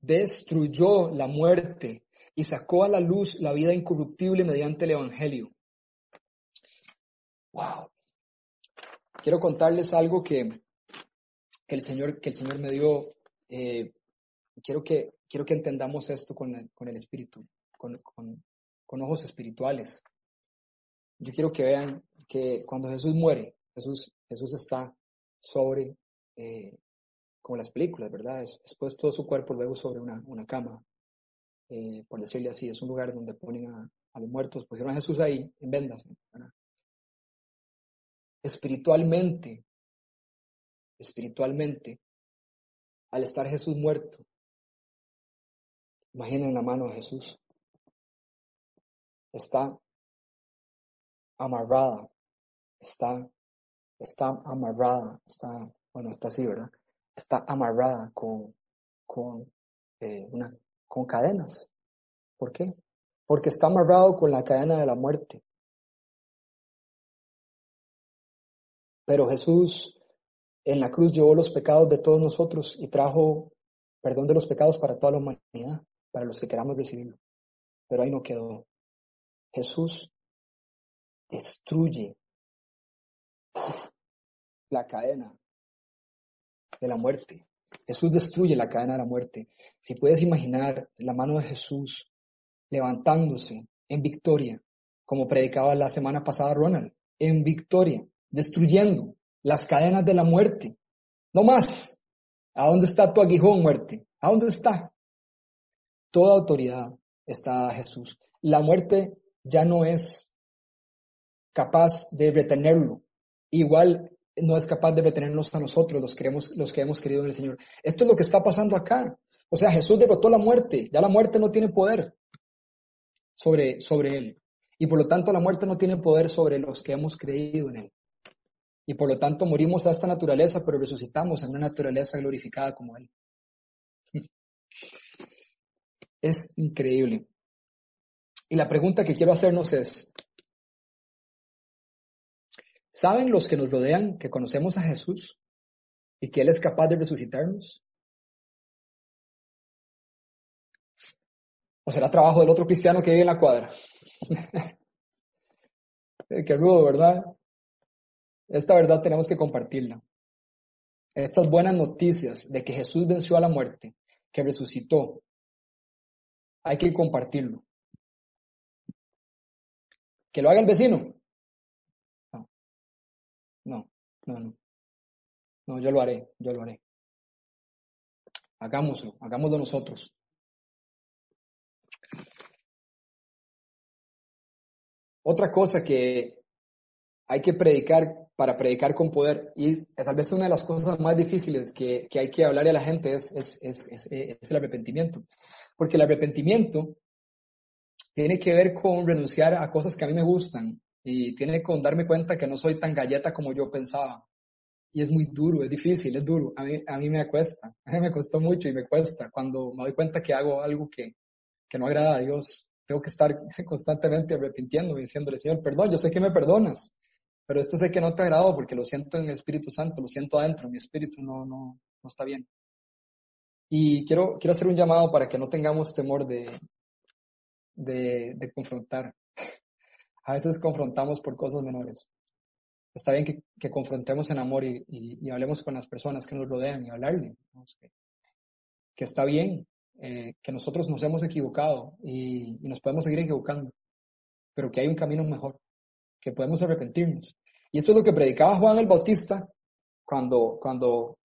destruyó la muerte y sacó a la luz la vida incorruptible mediante el Evangelio. Wow. Quiero contarles algo que, que el, Señor, que el Señor me dio. Eh, quiero, que, quiero que entendamos esto con, el Espíritu, con, con, ojos espirituales. Yo quiero que vean que cuando Jesús muere, Jesús, Jesús está sobre eh, como las películas, ¿verdad? Es, es todo su cuerpo luego sobre una, una cama, eh, por decirle así, es un lugar donde ponen a, a los muertos, pusieron a Jesús ahí en vendas. Espiritualmente, espiritualmente, al estar Jesús muerto, imaginen la mano de Jesús, está amarrada, está, está amarrada, está, bueno, está así, ¿verdad? Está amarrada con, con, eh, una, con cadenas. ¿Por qué? Porque está amarrado con la cadena de la muerte. Pero Jesús en la cruz llevó los pecados de todos nosotros y trajo perdón de los pecados para toda la humanidad, para los que queramos recibirlo. Pero ahí no quedó. Jesús destruye la cadena de la muerte. Jesús destruye la cadena de la muerte. Si puedes imaginar la mano de Jesús levantándose en victoria, como predicaba la semana pasada Ronald, en victoria, destruyendo las cadenas de la muerte. No más. ¿A dónde está tu aguijón, muerte? ¿A dónde está? Toda autoridad está a Jesús. La muerte ya no es capaz de retenerlo. Igual no es capaz de retenernos a nosotros, los que, hemos, los que hemos querido en el Señor. Esto es lo que está pasando acá. O sea, Jesús derrotó la muerte, ya la muerte no tiene poder sobre, sobre él. Y por lo tanto la muerte no tiene poder sobre los que hemos creído en él. Y por lo tanto morimos a esta naturaleza, pero resucitamos en una naturaleza glorificada como él. Es increíble. Y la pregunta que quiero hacernos es, ¿Saben los que nos rodean que conocemos a Jesús y que Él es capaz de resucitarnos? ¿O será trabajo del otro cristiano que vive en la cuadra? Qué rudo, ¿verdad? Esta verdad tenemos que compartirla. Estas buenas noticias de que Jesús venció a la muerte, que resucitó, hay que compartirlo. Que lo haga el vecino, no, no, no. Yo lo haré, yo lo haré. Hagámoslo, hagámoslo nosotros. Otra cosa que hay que predicar para predicar con poder, y tal vez una de las cosas más difíciles que, hay que hablarle a la gente es, es, el arrepentimiento. Porque el arrepentimiento tiene que ver con renunciar a cosas que a mí me gustan y tiene con darme cuenta que no soy tan galleta como yo pensaba. Y es muy duro, es difícil, es duro. A mí, a mí me cuesta, a mí me costó mucho y me cuesta cuando me doy cuenta que hago algo que, que no agrada a Dios tengo que estar constantemente arrepintiendo y diciéndole, Señor, perdón, yo sé que me perdonas, pero esto sé que no te agrado porque lo siento en el Espíritu Santo, lo siento adentro, mi espíritu no, no, no está bien. Y quiero, quiero hacer un llamado para que no tengamos temor de, de, de confrontar. A veces confrontamos por cosas menores. Está bien que, que confrontemos en amor y, y, hablemos con las personas que nos rodean y hablarle. Que, que está bien, eh, que nosotros nos hemos equivocado y, nos podemos seguir equivocando, pero que hay un camino mejor, que podemos arrepentirnos. Y esto es lo que predicaba Juan el Bautista cuando, cuando,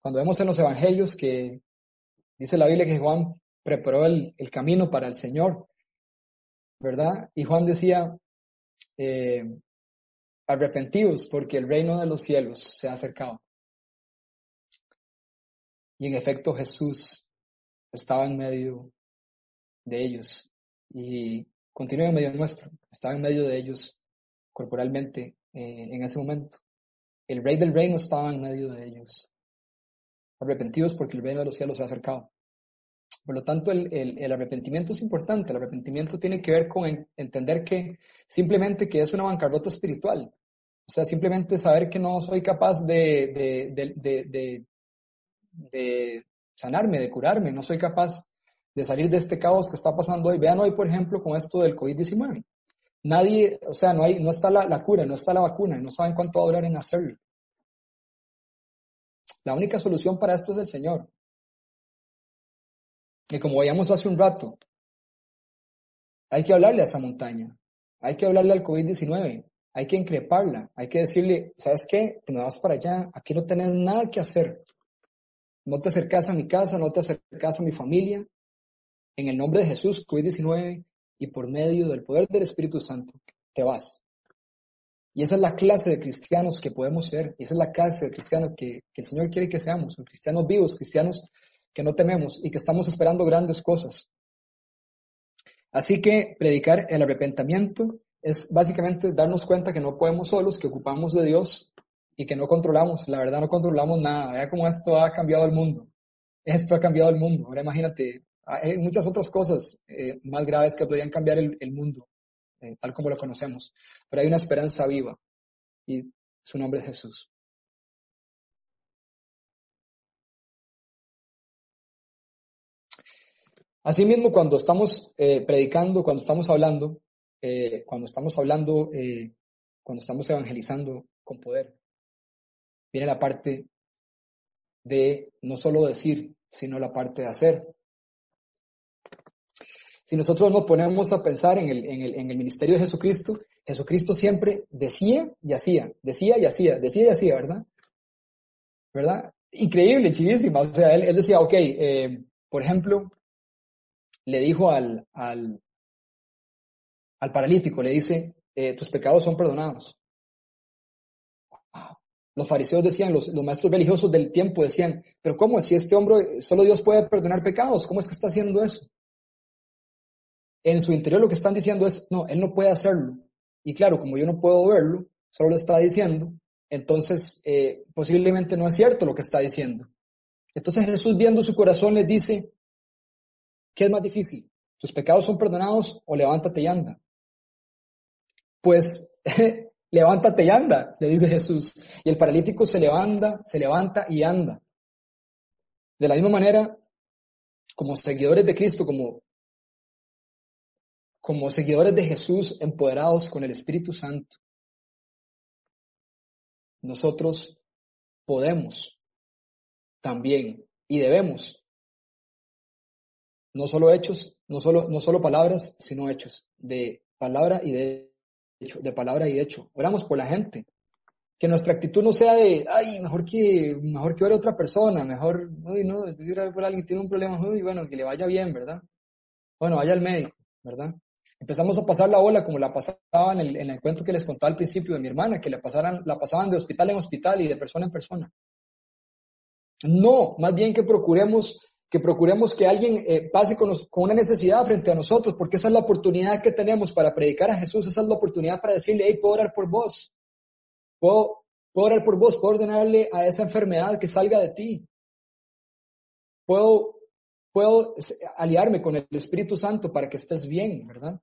cuando vemos en los evangelios que dice la Biblia que Juan preparó el, el camino para el Señor, ¿verdad? Y Juan decía, eh, arrepentidos porque el reino de los cielos se ha acercado. Y en efecto Jesús estaba en medio de ellos y continúa en medio nuestro, estaba en medio de ellos corporalmente eh, en ese momento. El rey del reino estaba en medio de ellos, arrepentidos porque el reino de los cielos se ha acercado. Por lo tanto, el, el, arrepentimiento es importante. El arrepentimiento tiene que ver con entender que simplemente que es una bancarrota espiritual. O sea, simplemente saber que no soy capaz de, de, de, de sanarme, de curarme, no soy capaz de salir de este caos que está pasando hoy. Vean hoy, por ejemplo, con esto del COVID-19. Nadie, o sea, no, hay, no está la, la, cura, no está la vacuna, no saben cuánto va a durar en hacerlo. La única solución para esto es el Señor. Y como veíamos hace un rato, hay que hablarle a esa montaña, hay que hablarle al COVID-19, hay que increparla, hay que decirle, ¿sabes qué? Te me vas para allá, aquí no tenés nada que hacer. No te acercas a mi casa, no te acercas a mi familia. En el nombre de Jesús, COVID-19, y por medio del poder del Espíritu Santo, te vas. Y esa es la clase de cristianos que podemos ser, esa es la clase de cristianos que, que el Señor quiere que seamos, cristianos vivos, cristianos que no tememos y que estamos esperando grandes cosas. Así que predicar el arrepentimiento es básicamente darnos cuenta que no podemos solos, que ocupamos de Dios y que no controlamos, la verdad no controlamos nada. Vea cómo esto ha cambiado el mundo. Esto ha cambiado el mundo. Ahora imagínate, hay muchas otras cosas eh, más graves que podrían cambiar el, mundo, eh, tal como lo conocemos. Pero hay una esperanza viva y su nombre es Jesús. Asimismo, cuando estamos eh, predicando, cuando estamos hablando, cuando estamos hablando, cuando estamos evangelizando con poder, viene la parte de no solo decir, sino la parte de hacer. Si nosotros nos ponemos a pensar en el, en el, en el ministerio de Jesucristo, Jesucristo siempre decía y hacía, decía y hacía, decía y hacía, ¿verdad? ¿Verdad? Increíble, chivísima. O sea, él, decía, ok, eh, por ejemplo, le dijo al, al, al paralítico, le dice, eh, tus pecados son perdonados. Los fariseos decían, los, maestros religiosos del tiempo decían, pero ¿cómo? Si este hombre, solo Dios puede perdonar pecados, ¿cómo es que está haciendo eso? En su interior lo que están diciendo es, no, él no puede hacerlo. Y claro, como yo no puedo verlo, solo lo está diciendo, entonces eh, posiblemente no es cierto lo que está diciendo. Entonces Jesús viendo su corazón les dice, ¿qué es más difícil? ¿Tus pecados son perdonados o levántate y anda? Pues levántate y anda, le dice Jesús. Y el paralítico se levanta, se levanta y anda. De la misma manera, como seguidores de Cristo, como, como seguidores de Jesús empoderados con el Espíritu Santo, nosotros podemos también y debemos, no solo hechos, no solo, no solo palabras, sino hechos, de palabra y de de palabra y hecho. Oramos por la gente. que nuestra actitud no sea de, ay, mejor que, mejor que ore otra persona, mejor, uy, no, por alguien tiene un problema, uy, bueno, que le vaya bien, ¿verdad? Bueno, vaya al médico, ¿verdad? Empezamos a pasar la ola como la pasaban en el, en el cuento que les contaba al principio de mi hermana, que le pasaran, la pasaban de hospital en hospital y de persona en persona. No, más bien que procuremos que procuremos que alguien eh, pase con, una necesidad frente a nosotros, porque esa es la oportunidad que tenemos para predicar a Jesús, esa es la oportunidad para decirle, hey, puedo orar por vos, puedo, puedo orar por vos, puedo ordenarle a esa enfermedad que salga de ti, puedo, puedo aliarme con el Espíritu Santo para que estés bien, ¿verdad?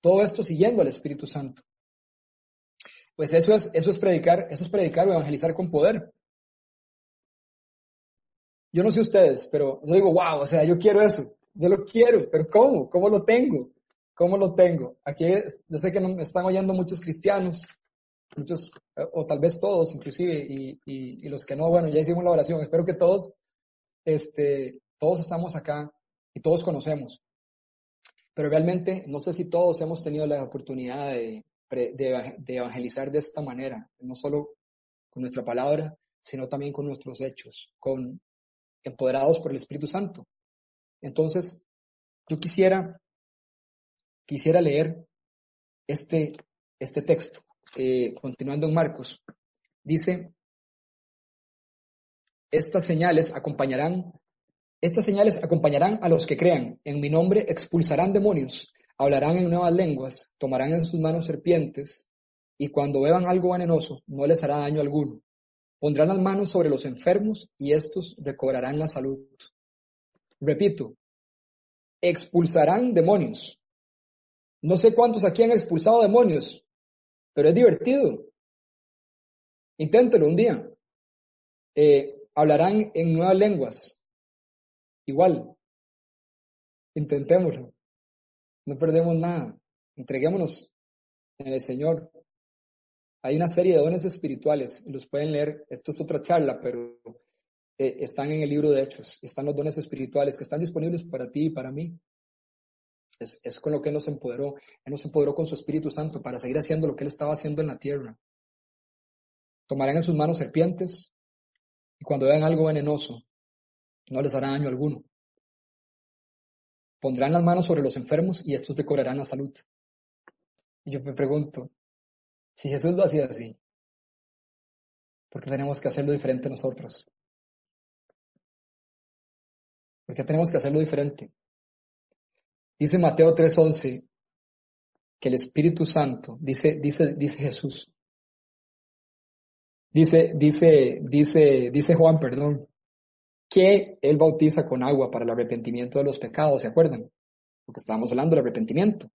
Todo esto siguiendo al Espíritu Santo. Pues eso es, eso es predicar, eso es predicar o evangelizar con poder. Yo no sé ustedes, pero yo digo, wow, o sea, yo quiero eso, yo lo quiero, pero ¿cómo? ¿Cómo lo tengo? ¿Cómo lo tengo? Aquí yo sé que me están oyendo muchos cristianos, muchos, o tal vez todos inclusive, y, y, los que no, bueno, ya hicimos la oración, espero que todos, este, todos estamos acá y todos conocemos. Pero realmente no sé si todos hemos tenido la oportunidad de, de, de evangelizar de esta manera, no solo con nuestra palabra, sino también con nuestros hechos, con empoderados por el Espíritu Santo. Entonces, yo quisiera, quisiera leer este, este texto, eh, continuando en Marcos. Dice, estas señales acompañarán, estas señales acompañarán a los que crean. En mi nombre expulsarán demonios, hablarán en nuevas lenguas, tomarán en sus manos serpientes, y cuando beban algo venenoso, no les hará daño alguno Pondrán las manos sobre los enfermos y estos recobrarán la salud. Repito, expulsarán demonios. No sé cuántos aquí han expulsado demonios, pero es divertido. Inténtelo un día. Eh, hablarán en nuevas lenguas. Igual. Intentémoslo. No perdemos nada. Entreguémonos en el Señor. Hay una serie de dones espirituales, los pueden leer, esto es otra charla, pero eh, están en el libro de Hechos, están los dones espirituales que están disponibles para ti y para mí. Es, con lo que Él nos empoderó. Él nos empoderó con su Espíritu Santo para seguir haciendo lo que Él estaba haciendo en la tierra. Tomarán en sus manos serpientes y cuando vean algo venenoso, no les hará daño alguno. Pondrán las manos sobre los enfermos y estos decorarán la salud. Y yo me pregunto, si Jesús lo hacía así, ¿por qué tenemos que hacerlo diferente nosotros? ¿Por qué tenemos que hacerlo diferente? Dice Mateo 3:11 que el Espíritu Santo, dice, dice, dice Jesús, dice, dice, dice, dice Juan, perdón, que Él bautiza con agua para el arrepentimiento de los pecados, ¿se acuerdan? Porque estábamos hablando del arrepentimiento.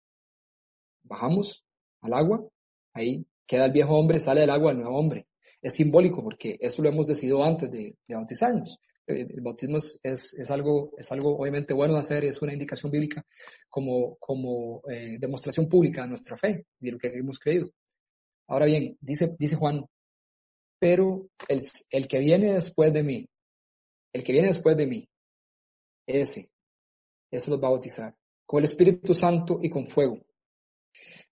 Bajamos al agua, ahí queda el viejo hombre, sale del agua el nuevo hombre. Es simbólico porque eso lo hemos decidido antes de, bautizarnos. Eh, el, bautismo es, algo, es algo obviamente bueno de hacer, es una indicación bíblica como, como eh, demostración pública de nuestra fe, de lo que hemos creído. Ahora bien, dice, dice Juan, pero el, el que viene después de mí, el que viene después de mí, ese, ese los va a bautizar con el Espíritu Santo y con fuego.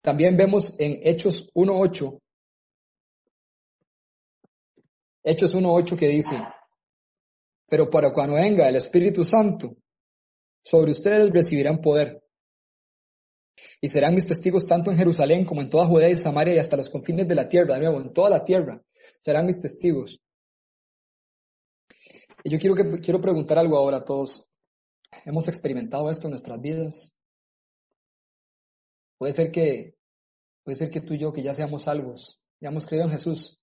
También vemos en Hechos 1.8, Hechos 1.8 que dice, pero para cuando venga el Espíritu Santo, sobre ustedes recibirán poder. Y serán mis testigos tanto en Jerusalén como en toda Judea y Samaria y hasta los confines de la tierra, de nuevo, en toda la tierra. Serán mis testigos. Y yo quiero, que, quiero preguntar algo ahora a todos. ¿Hemos experimentado esto en nuestras vidas? Puede ser que Puede ser que tú y yo, que ya seamos salvos, ya hemos creído en Jesús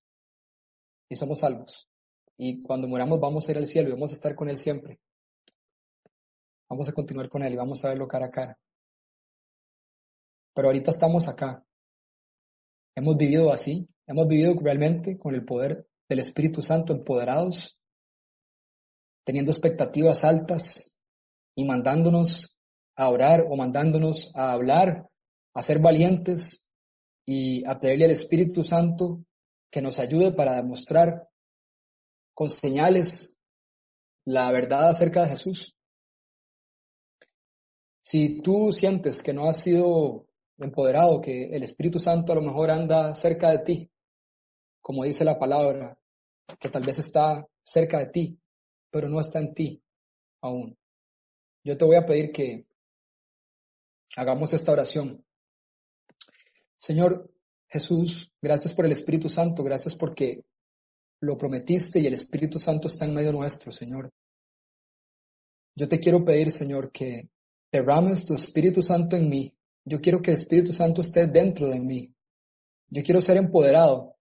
y somos salvos. Y cuando muramos vamos a ir al cielo y vamos a estar con Él siempre. Vamos a continuar con Él y vamos a verlo cara a cara. Pero ahorita estamos acá. Hemos vivido así, hemos vivido realmente con el poder del Espíritu Santo empoderados, teniendo expectativas altas y mandándonos a orar o mandándonos a hablar, a ser valientes y a pedirle al Espíritu Santo que nos ayude para demostrar con señales la verdad acerca de Jesús. Si tú sientes que no has sido empoderado, que el Espíritu Santo a lo mejor anda cerca de ti, como dice la palabra, que tal vez está cerca de ti, pero no está en ti aún. Yo te voy a pedir que hagamos esta oración. Señor Jesús, gracias por el Espíritu Santo, gracias porque lo prometiste y el Espíritu Santo está en medio nuestro, Señor. Yo te quiero pedir, Señor, que derrames tu Espíritu Santo en mí. Yo quiero que el Espíritu Santo esté dentro de mí. Yo quiero ser empoderado.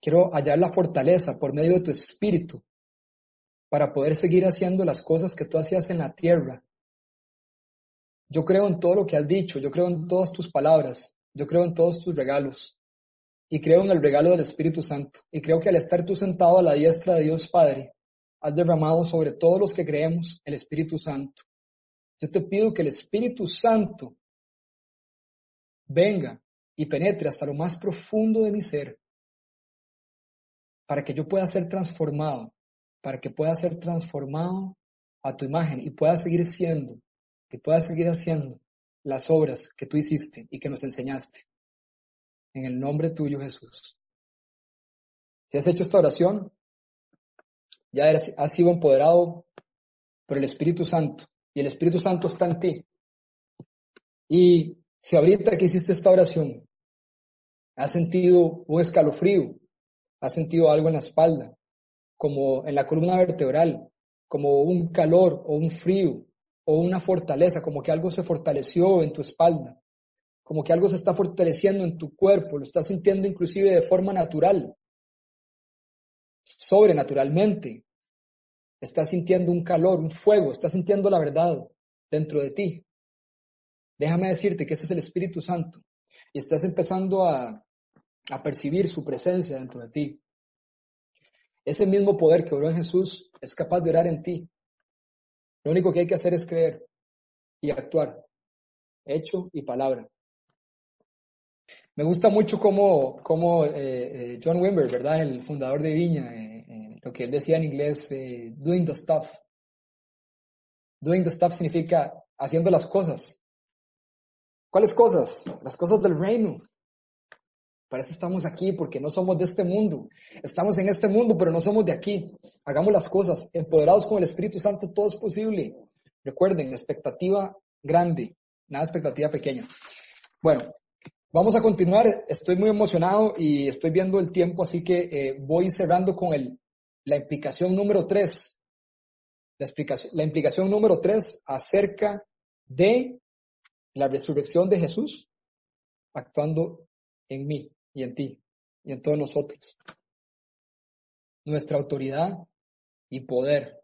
Quiero hallar la fortaleza por medio de tu Espíritu para poder seguir haciendo las cosas que tú hacías en la tierra. Yo creo en todo lo que has dicho, yo creo en todas tus palabras, yo creo en todos tus regalos y creo en el regalo del Espíritu Santo. Y creo que al estar tú sentado a la diestra de Dios Padre, has derramado sobre todos los que creemos el Espíritu Santo. Yo te pido que el Espíritu Santo venga y penetre hasta lo más profundo de mi ser para que yo pueda ser transformado para que pueda ser transformado a tu imagen y pueda seguir siendo, y pueda seguir haciendo las obras que tú hiciste y que nos enseñaste. En el nombre tuyo, Jesús. Si has hecho esta oración, ya has sido empoderado por el Espíritu Santo y el Espíritu Santo está en ti. Y si ahorita que hiciste esta oración, has sentido un escalofrío, has sentido algo en la espalda, como en la columna vertebral, como un calor o un frío o una fortaleza, como que algo se fortaleció en tu espalda, como que algo se está fortaleciendo en tu cuerpo, lo estás sintiendo inclusive de forma natural, sobrenaturalmente. Estás sintiendo un calor, un fuego, estás sintiendo la verdad dentro de ti. Déjame decirte que ese es el Espíritu Santo y estás empezando a, a percibir su presencia dentro de ti. Ese mismo poder que oró en Jesús es capaz de orar en ti. Lo único que hay que hacer es creer y actuar, hecho y palabra. Me gusta mucho cómo, cómo eh, eh, John Wimber, ¿verdad? El fundador de Viña, eh, lo que él decía en inglés, doing the stuff. Doing the stuff significa haciendo las cosas. ¿Cuáles cosas? Las cosas del reino. Para eso estamos aquí, porque no somos de este mundo. Estamos en este mundo, pero no somos de aquí. Hagamos las cosas. Empoderados con el Espíritu Santo, todo es posible. Recuerden, expectativa grande, nada expectativa pequeña. Bueno, vamos a continuar. Estoy muy emocionado y estoy viendo el tiempo, así que eh, voy cerrando con el, la implicación número tres. La, explicación, la implicación número tres acerca de la resurrección de Jesús actuando en mí y en ti y en todos nosotros. Nuestra autoridad y poder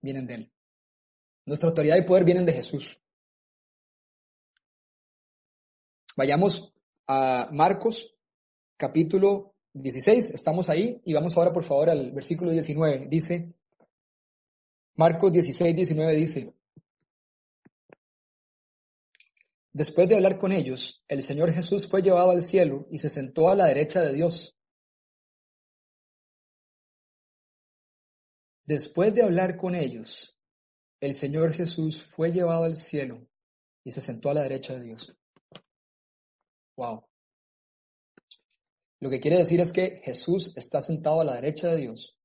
vienen de Él. Nuestra autoridad y poder vienen de Jesús. Vayamos a Marcos capítulo 16, estamos ahí y vamos ahora por favor al versículo 19. Dice, Marcos 16, 19 dice, Después de hablar con ellos, el Señor Jesús fue llevado al cielo y se sentó a la derecha de Dios. Después de hablar con ellos, el Señor Jesús fue llevado al cielo y se sentó a la derecha de Dios. Wow. Lo que quiere decir es que Jesús está sentado a la derecha de Dios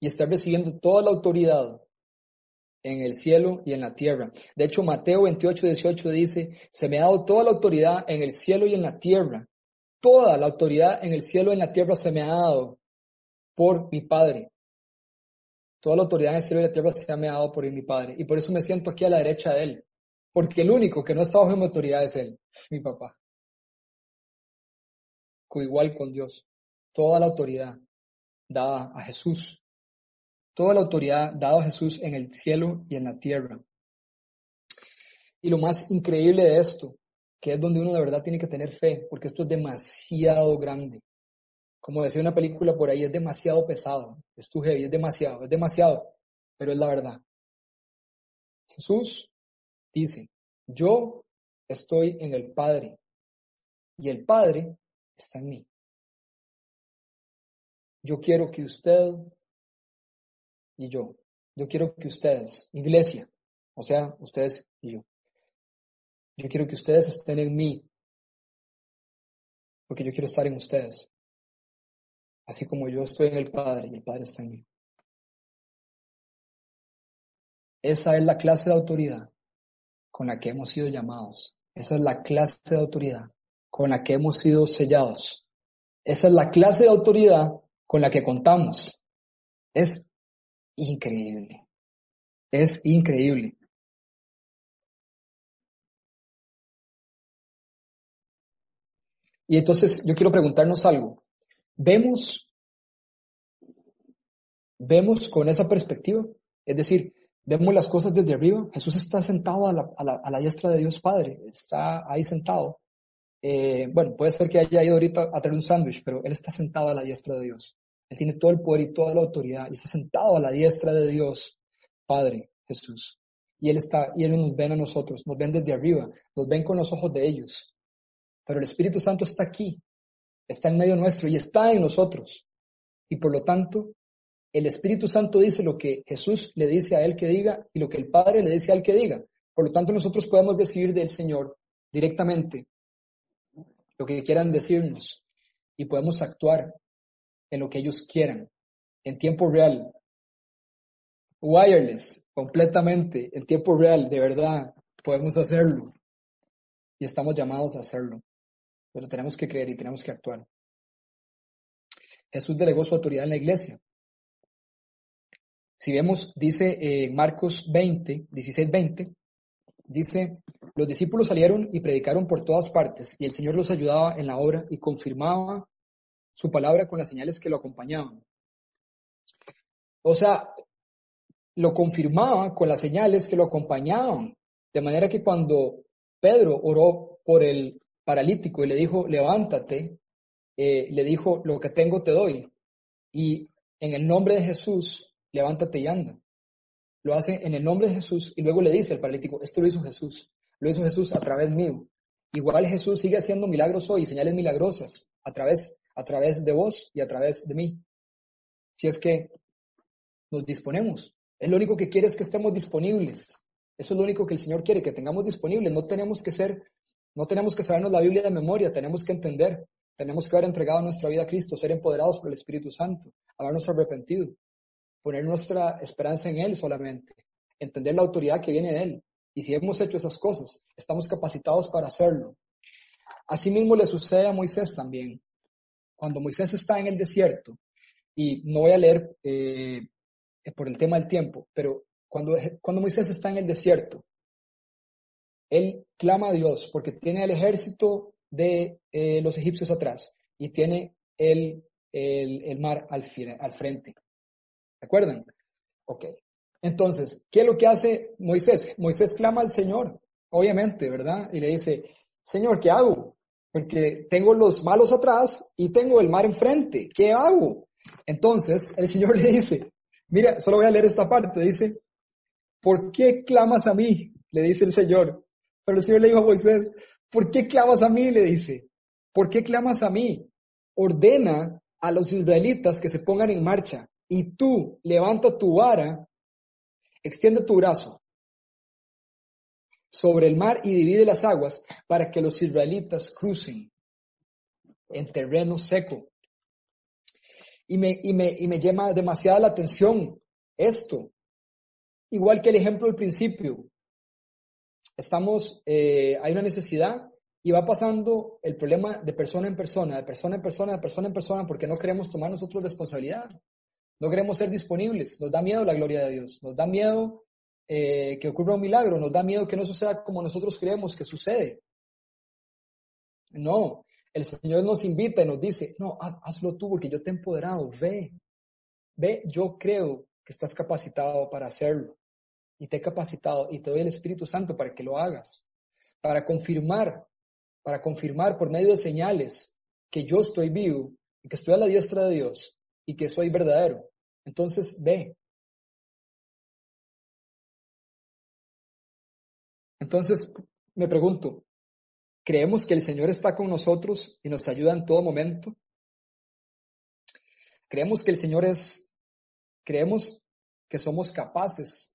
y está recibiendo toda la autoridad en el cielo y en la tierra. De hecho, Mateo 28, 18 dice, se me ha dado toda la autoridad en el cielo y en la tierra. Toda la autoridad en el cielo y en la tierra se me ha dado por mi Padre. Toda la autoridad en el cielo y en la tierra se me ha dado por mi Padre. Y por eso me siento aquí a la derecha de Él. Porque el único que no está bajo mi autoridad es Él, mi papá. Igual con Dios. Toda la autoridad dada a Jesús toda la autoridad dada a Jesús en el cielo y en la tierra. Y lo más increíble de esto, que es donde uno de verdad tiene que tener fe, porque esto es demasiado grande. Como decía una película por ahí, es demasiado pesado, es tu heavy, es demasiado, es demasiado, pero es la verdad. Jesús dice, yo estoy en el Padre y el Padre está en mí. Yo quiero que usted y yo. Yo quiero que ustedes, iglesia, o sea, ustedes y yo, yo quiero que ustedes estén en mí porque yo quiero estar en ustedes, así como yo estoy en el Padre y el Padre está en mí. Esa es la clase de autoridad con la que hemos sido llamados. Esa es la clase de autoridad con la que hemos sido sellados. Esa es la clase de autoridad con la que contamos. Es increíble. Es increíble. Y entonces yo quiero preguntarnos algo. ¿Vemos, vemos con esa perspectiva? Es decir, vemos las cosas desde arriba. Jesús está sentado a la, diestra de Dios Padre. Está ahí sentado. Eh, bueno, puede ser que haya ido ahorita a traer un sándwich, pero Él está sentado a la diestra de Dios. Él tiene todo el poder y toda la autoridad y está sentado a la diestra de Dios, Padre Jesús. Y Él está, y Él nos ven a nosotros, nos ven desde arriba, nos ven con los ojos de ellos. Pero el Espíritu Santo está aquí, está en medio nuestro y está en nosotros. Y por lo tanto, el Espíritu Santo dice lo que Jesús le dice a él que diga y lo que el Padre le dice a él que diga. Por lo tanto, nosotros podemos recibir del Señor directamente lo que quieran decirnos y podemos actuar en lo que ellos quieran, en tiempo real, wireless, completamente, en tiempo real, de verdad, podemos hacerlo y estamos llamados a hacerlo pero tenemos que creer y tenemos que actuar. Jesús delegó su autoridad en la iglesia. Si vemos, dice eh, Marcos 20, 16, 20, dice, los discípulos salieron y predicaron por todas partes y el Señor los ayudaba en la obra y confirmaba su palabra con las señales que lo acompañaban. O sea, lo confirmaba con las señales que lo acompañaban. De manera que cuando Pedro oró por el paralítico y le dijo, levántate, eh, le dijo, lo que tengo te doy. Y en el nombre de Jesús, levántate y anda. Lo hace en el nombre de Jesús y luego le dice al paralítico, esto lo hizo Jesús, lo hizo Jesús a través mío. Igual Jesús sigue haciendo milagros hoy, señales milagrosas, a través, a través de vos y a través de mí. Si es que nos disponemos. Es lo único que quiere es que estemos disponibles. Eso es lo único que el Señor quiere, que tengamos disponibles. No tenemos que ser no tenemos que sabernos la Biblia de memoria, tenemos que entender, tenemos que haber entregado nuestra vida a Cristo, ser empoderados por el Espíritu Santo, habernos arrepentido, poner nuestra esperanza en Él solamente, entender la autoridad que viene de Él. Y si hemos hecho esas cosas, estamos capacitados para hacerlo. Asimismo le sucede a Moisés también. Cuando Moisés está en el desierto, y no voy a leer eh, por el tema del tiempo, pero cuando, cuando Moisés está en el desierto, él clama a Dios porque tiene el ejército de eh, los egipcios atrás y tiene el, el, mar al, al frente. ¿De acuerdan? Ok. Entonces, ¿qué es lo que hace Moisés? Moisés clama al Señor, obviamente, ¿verdad? Y le dice, Señor, ¿qué hago? Porque tengo los malos atrás y tengo el mar enfrente. ¿Qué hago? Entonces, el Señor le dice, mira, solo voy a leer esta parte, dice, ¿por qué clamas a mí? Le dice el Señor. Pero el Señor le dijo a Moisés, ¿por qué clamas a mí? Le dice, ¿por qué clamas a mí? Ordena a los israelitas que se pongan en marcha y tú levanta tu vara, extiende tu brazo sobre el mar y divide las aguas para que los israelitas crucen en terreno seco. Y me, y me, y me llama demasiada la atención esto, igual que el ejemplo del principio estamos, eh, hay una necesidad y va pasando el problema de persona en persona, de persona en persona, de persona en persona, porque no queremos tomar nosotros responsabilidad. No queremos ser disponibles. Nos da miedo la gloria de Dios. Nos da miedo eh, que ocurra un milagro. Nos da miedo que no suceda como nosotros creemos que sucede. No. El Señor nos invita y nos dice, no, hazlo tú porque yo te he empoderado. Ve. Ve, yo creo que estás capacitado para hacerlo y te he capacitado y te doy el Espíritu Santo para que lo hagas, para confirmar, para confirmar por medio de señales que yo estoy vivo y que estoy a la diestra de Dios y que soy verdadero. Entonces ve. Entonces me pregunto, ¿creemos que el Señor está con nosotros y nos ayuda en todo momento? ¿Creemos que el Señor es, creemos que somos capaces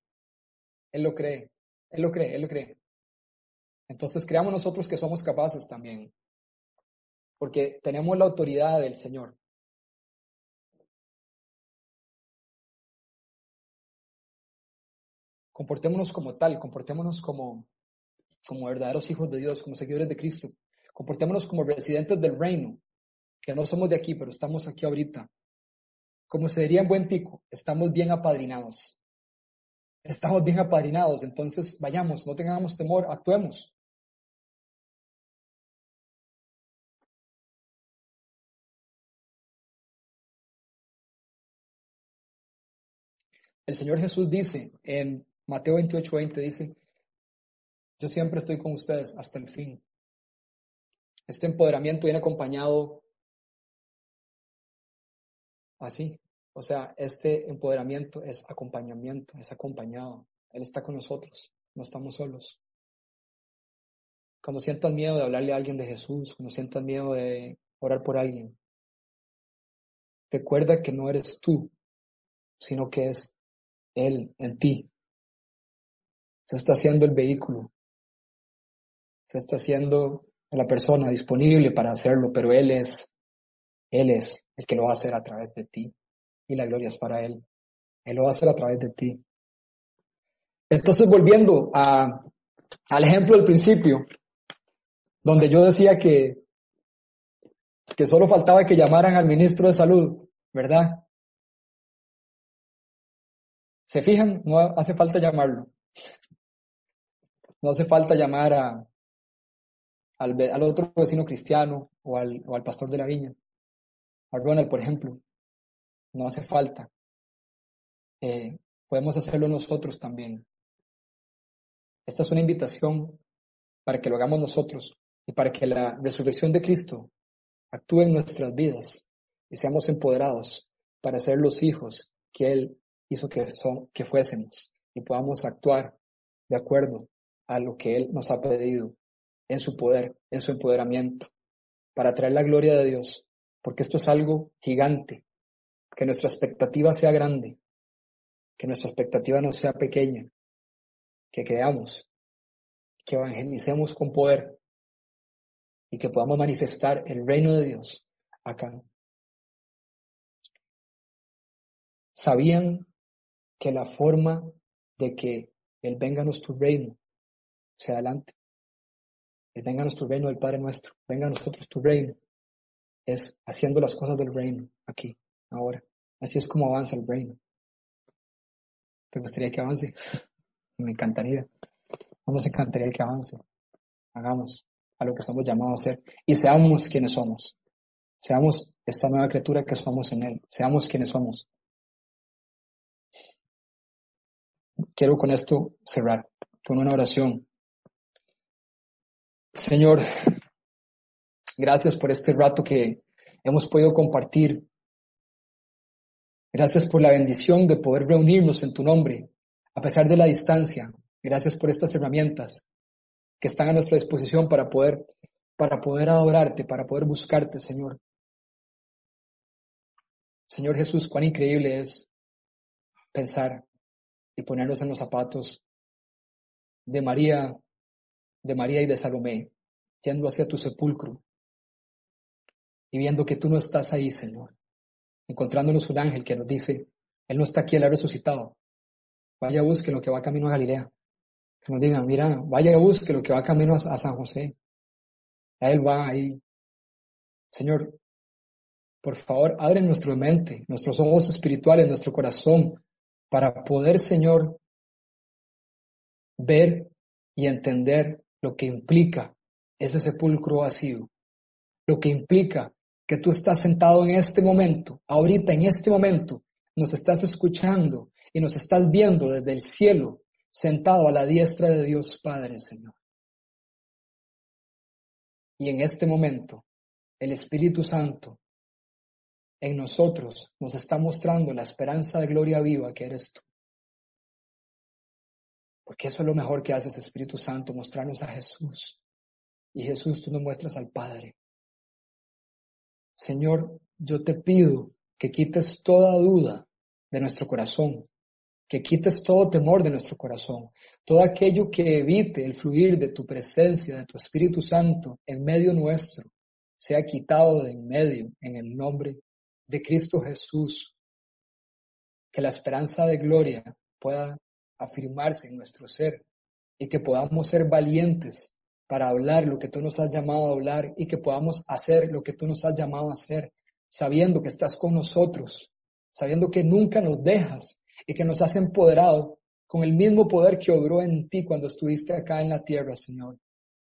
él lo cree, Él lo cree, Él lo cree. Entonces creamos nosotros que somos capaces también. porque tenemos la autoridad del Señor. Comportémonos como tal, comportémonos como, como verdaderos hijos de Dios, como seguidores de Cristo. Comportémonos como residentes del reino, que no somos de aquí, pero estamos aquí ahorita. Como se diría en buen tico, estamos bien apadrinados. Estamos bien apadrinados, entonces vayamos, no tengamos temor, actuemos. El Señor Jesús dice en Mateo 28, 20, dice, yo siempre estoy con ustedes hasta el fin. Este empoderamiento viene acompañado así. O sea, este empoderamiento es acompañamiento, es acompañado. Él está con nosotros, no estamos solos. Cuando sientas miedo de hablarle a alguien de Jesús, cuando sientas miedo de orar por alguien, recuerda que no eres tú, sino que es él en ti. Se está haciendo el vehículo. Está haciendo la persona disponible para hacerlo, pero Él es, Él es el que lo va a hacer a través de ti. Y la gloria es para Él. Él lo va a hacer a través de ti. Entonces, volviendo a, al ejemplo del principio, donde yo decía que, que solo faltaba que llamaran al ministro de salud, ¿verdad? ¿Se fijan? No hace falta llamarlo. No hace falta llamar a, al, otro vecino cristiano o al, o al pastor de la viña, a Ronald, por ejemplo. No hace falta. Eh, podemos hacerlo nosotros también. Esta es una invitación para que lo hagamos nosotros y para que la resurrección de Cristo actúe en nuestras vidas y seamos empoderados para ser los hijos que Él hizo que, son, que fuésemos y podamos actuar de acuerdo a lo que Él nos ha pedido en su poder, en su empoderamiento, para traer la gloria de Dios, porque esto es algo gigante, que nuestra expectativa sea grande, que nuestra expectativa no sea pequeña, que creamos, que evangelicemos con poder y que podamos manifestar el reino de Dios acá. ¿Sabían que la forma de que Él venga nuestro reino sea adelante. Venga nuestro reino del Padre nuestro, venga a nosotros tu reino, es haciendo las cosas del reino aquí, ahora. Así es como avanza el reino. ¿Te gustaría que avance? Me encantaría. No nos encantaría que avance. Hagamos a lo que somos llamados a hacer y seamos quienes somos. Seamos esta nueva criatura que somos en Él. Seamos quienes somos. quiero con esto cerrar con una oración. Señor, gracias por este rato que hemos podido compartir. Gracias por la bendición de poder reunirnos en tu nombre, a pesar de la distancia. Gracias por estas herramientas que están a nuestra disposición para poder, para poder adorarte, para poder buscarte, Señor. Señor Jesús, cuán increíble es pensar y ponernos en los zapatos de María, de María y de Salomé, yendo hacia tu sepulcro y viendo que tú no estás ahí, Señor, encontrándonos un ángel que nos dice, Él no está aquí, Él ha resucitado. Vaya, busque lo que va camino a Galilea. Que nos digan, mira, vaya, busque lo que va camino a, a San José. A Él va ahí. Señor, por favor, abre nuestra mente, nuestros ojos espirituales, nuestro corazón, para poder, Señor, ver y entender lo que implica ese sepulcro vacío, lo que implica que tú estás sentado en este momento, ahorita en este momento, nos estás escuchando y nos estás viendo desde el cielo, sentado a la diestra de Dios Padre, Señor. Y en este momento, el Espíritu Santo en nosotros nos está mostrando la esperanza de gloria viva que eres tú. Porque eso es lo mejor que haces, Espíritu Santo, mostrarnos a Jesús. Y Jesús, tú nos muestras al Padre. Señor, yo te pido que quites toda duda de nuestro corazón, que quites todo temor de nuestro corazón, todo aquello que evite el fluir de tu presencia, de tu Espíritu Santo en medio nuestro. sea quitado de en medio en el nombre de Cristo Jesús. Que la esperanza de gloria pueda afirmarse en nuestro ser y que podamos ser valientes para hablar lo que tú nos has llamado a hablar y que podamos hacer lo que tú nos has llamado a hacer, sabiendo que estás con nosotros, sabiendo que nunca nos dejas y que nos has empoderado con el mismo poder que obró en ti cuando estuviste acá en la tierra, Señor.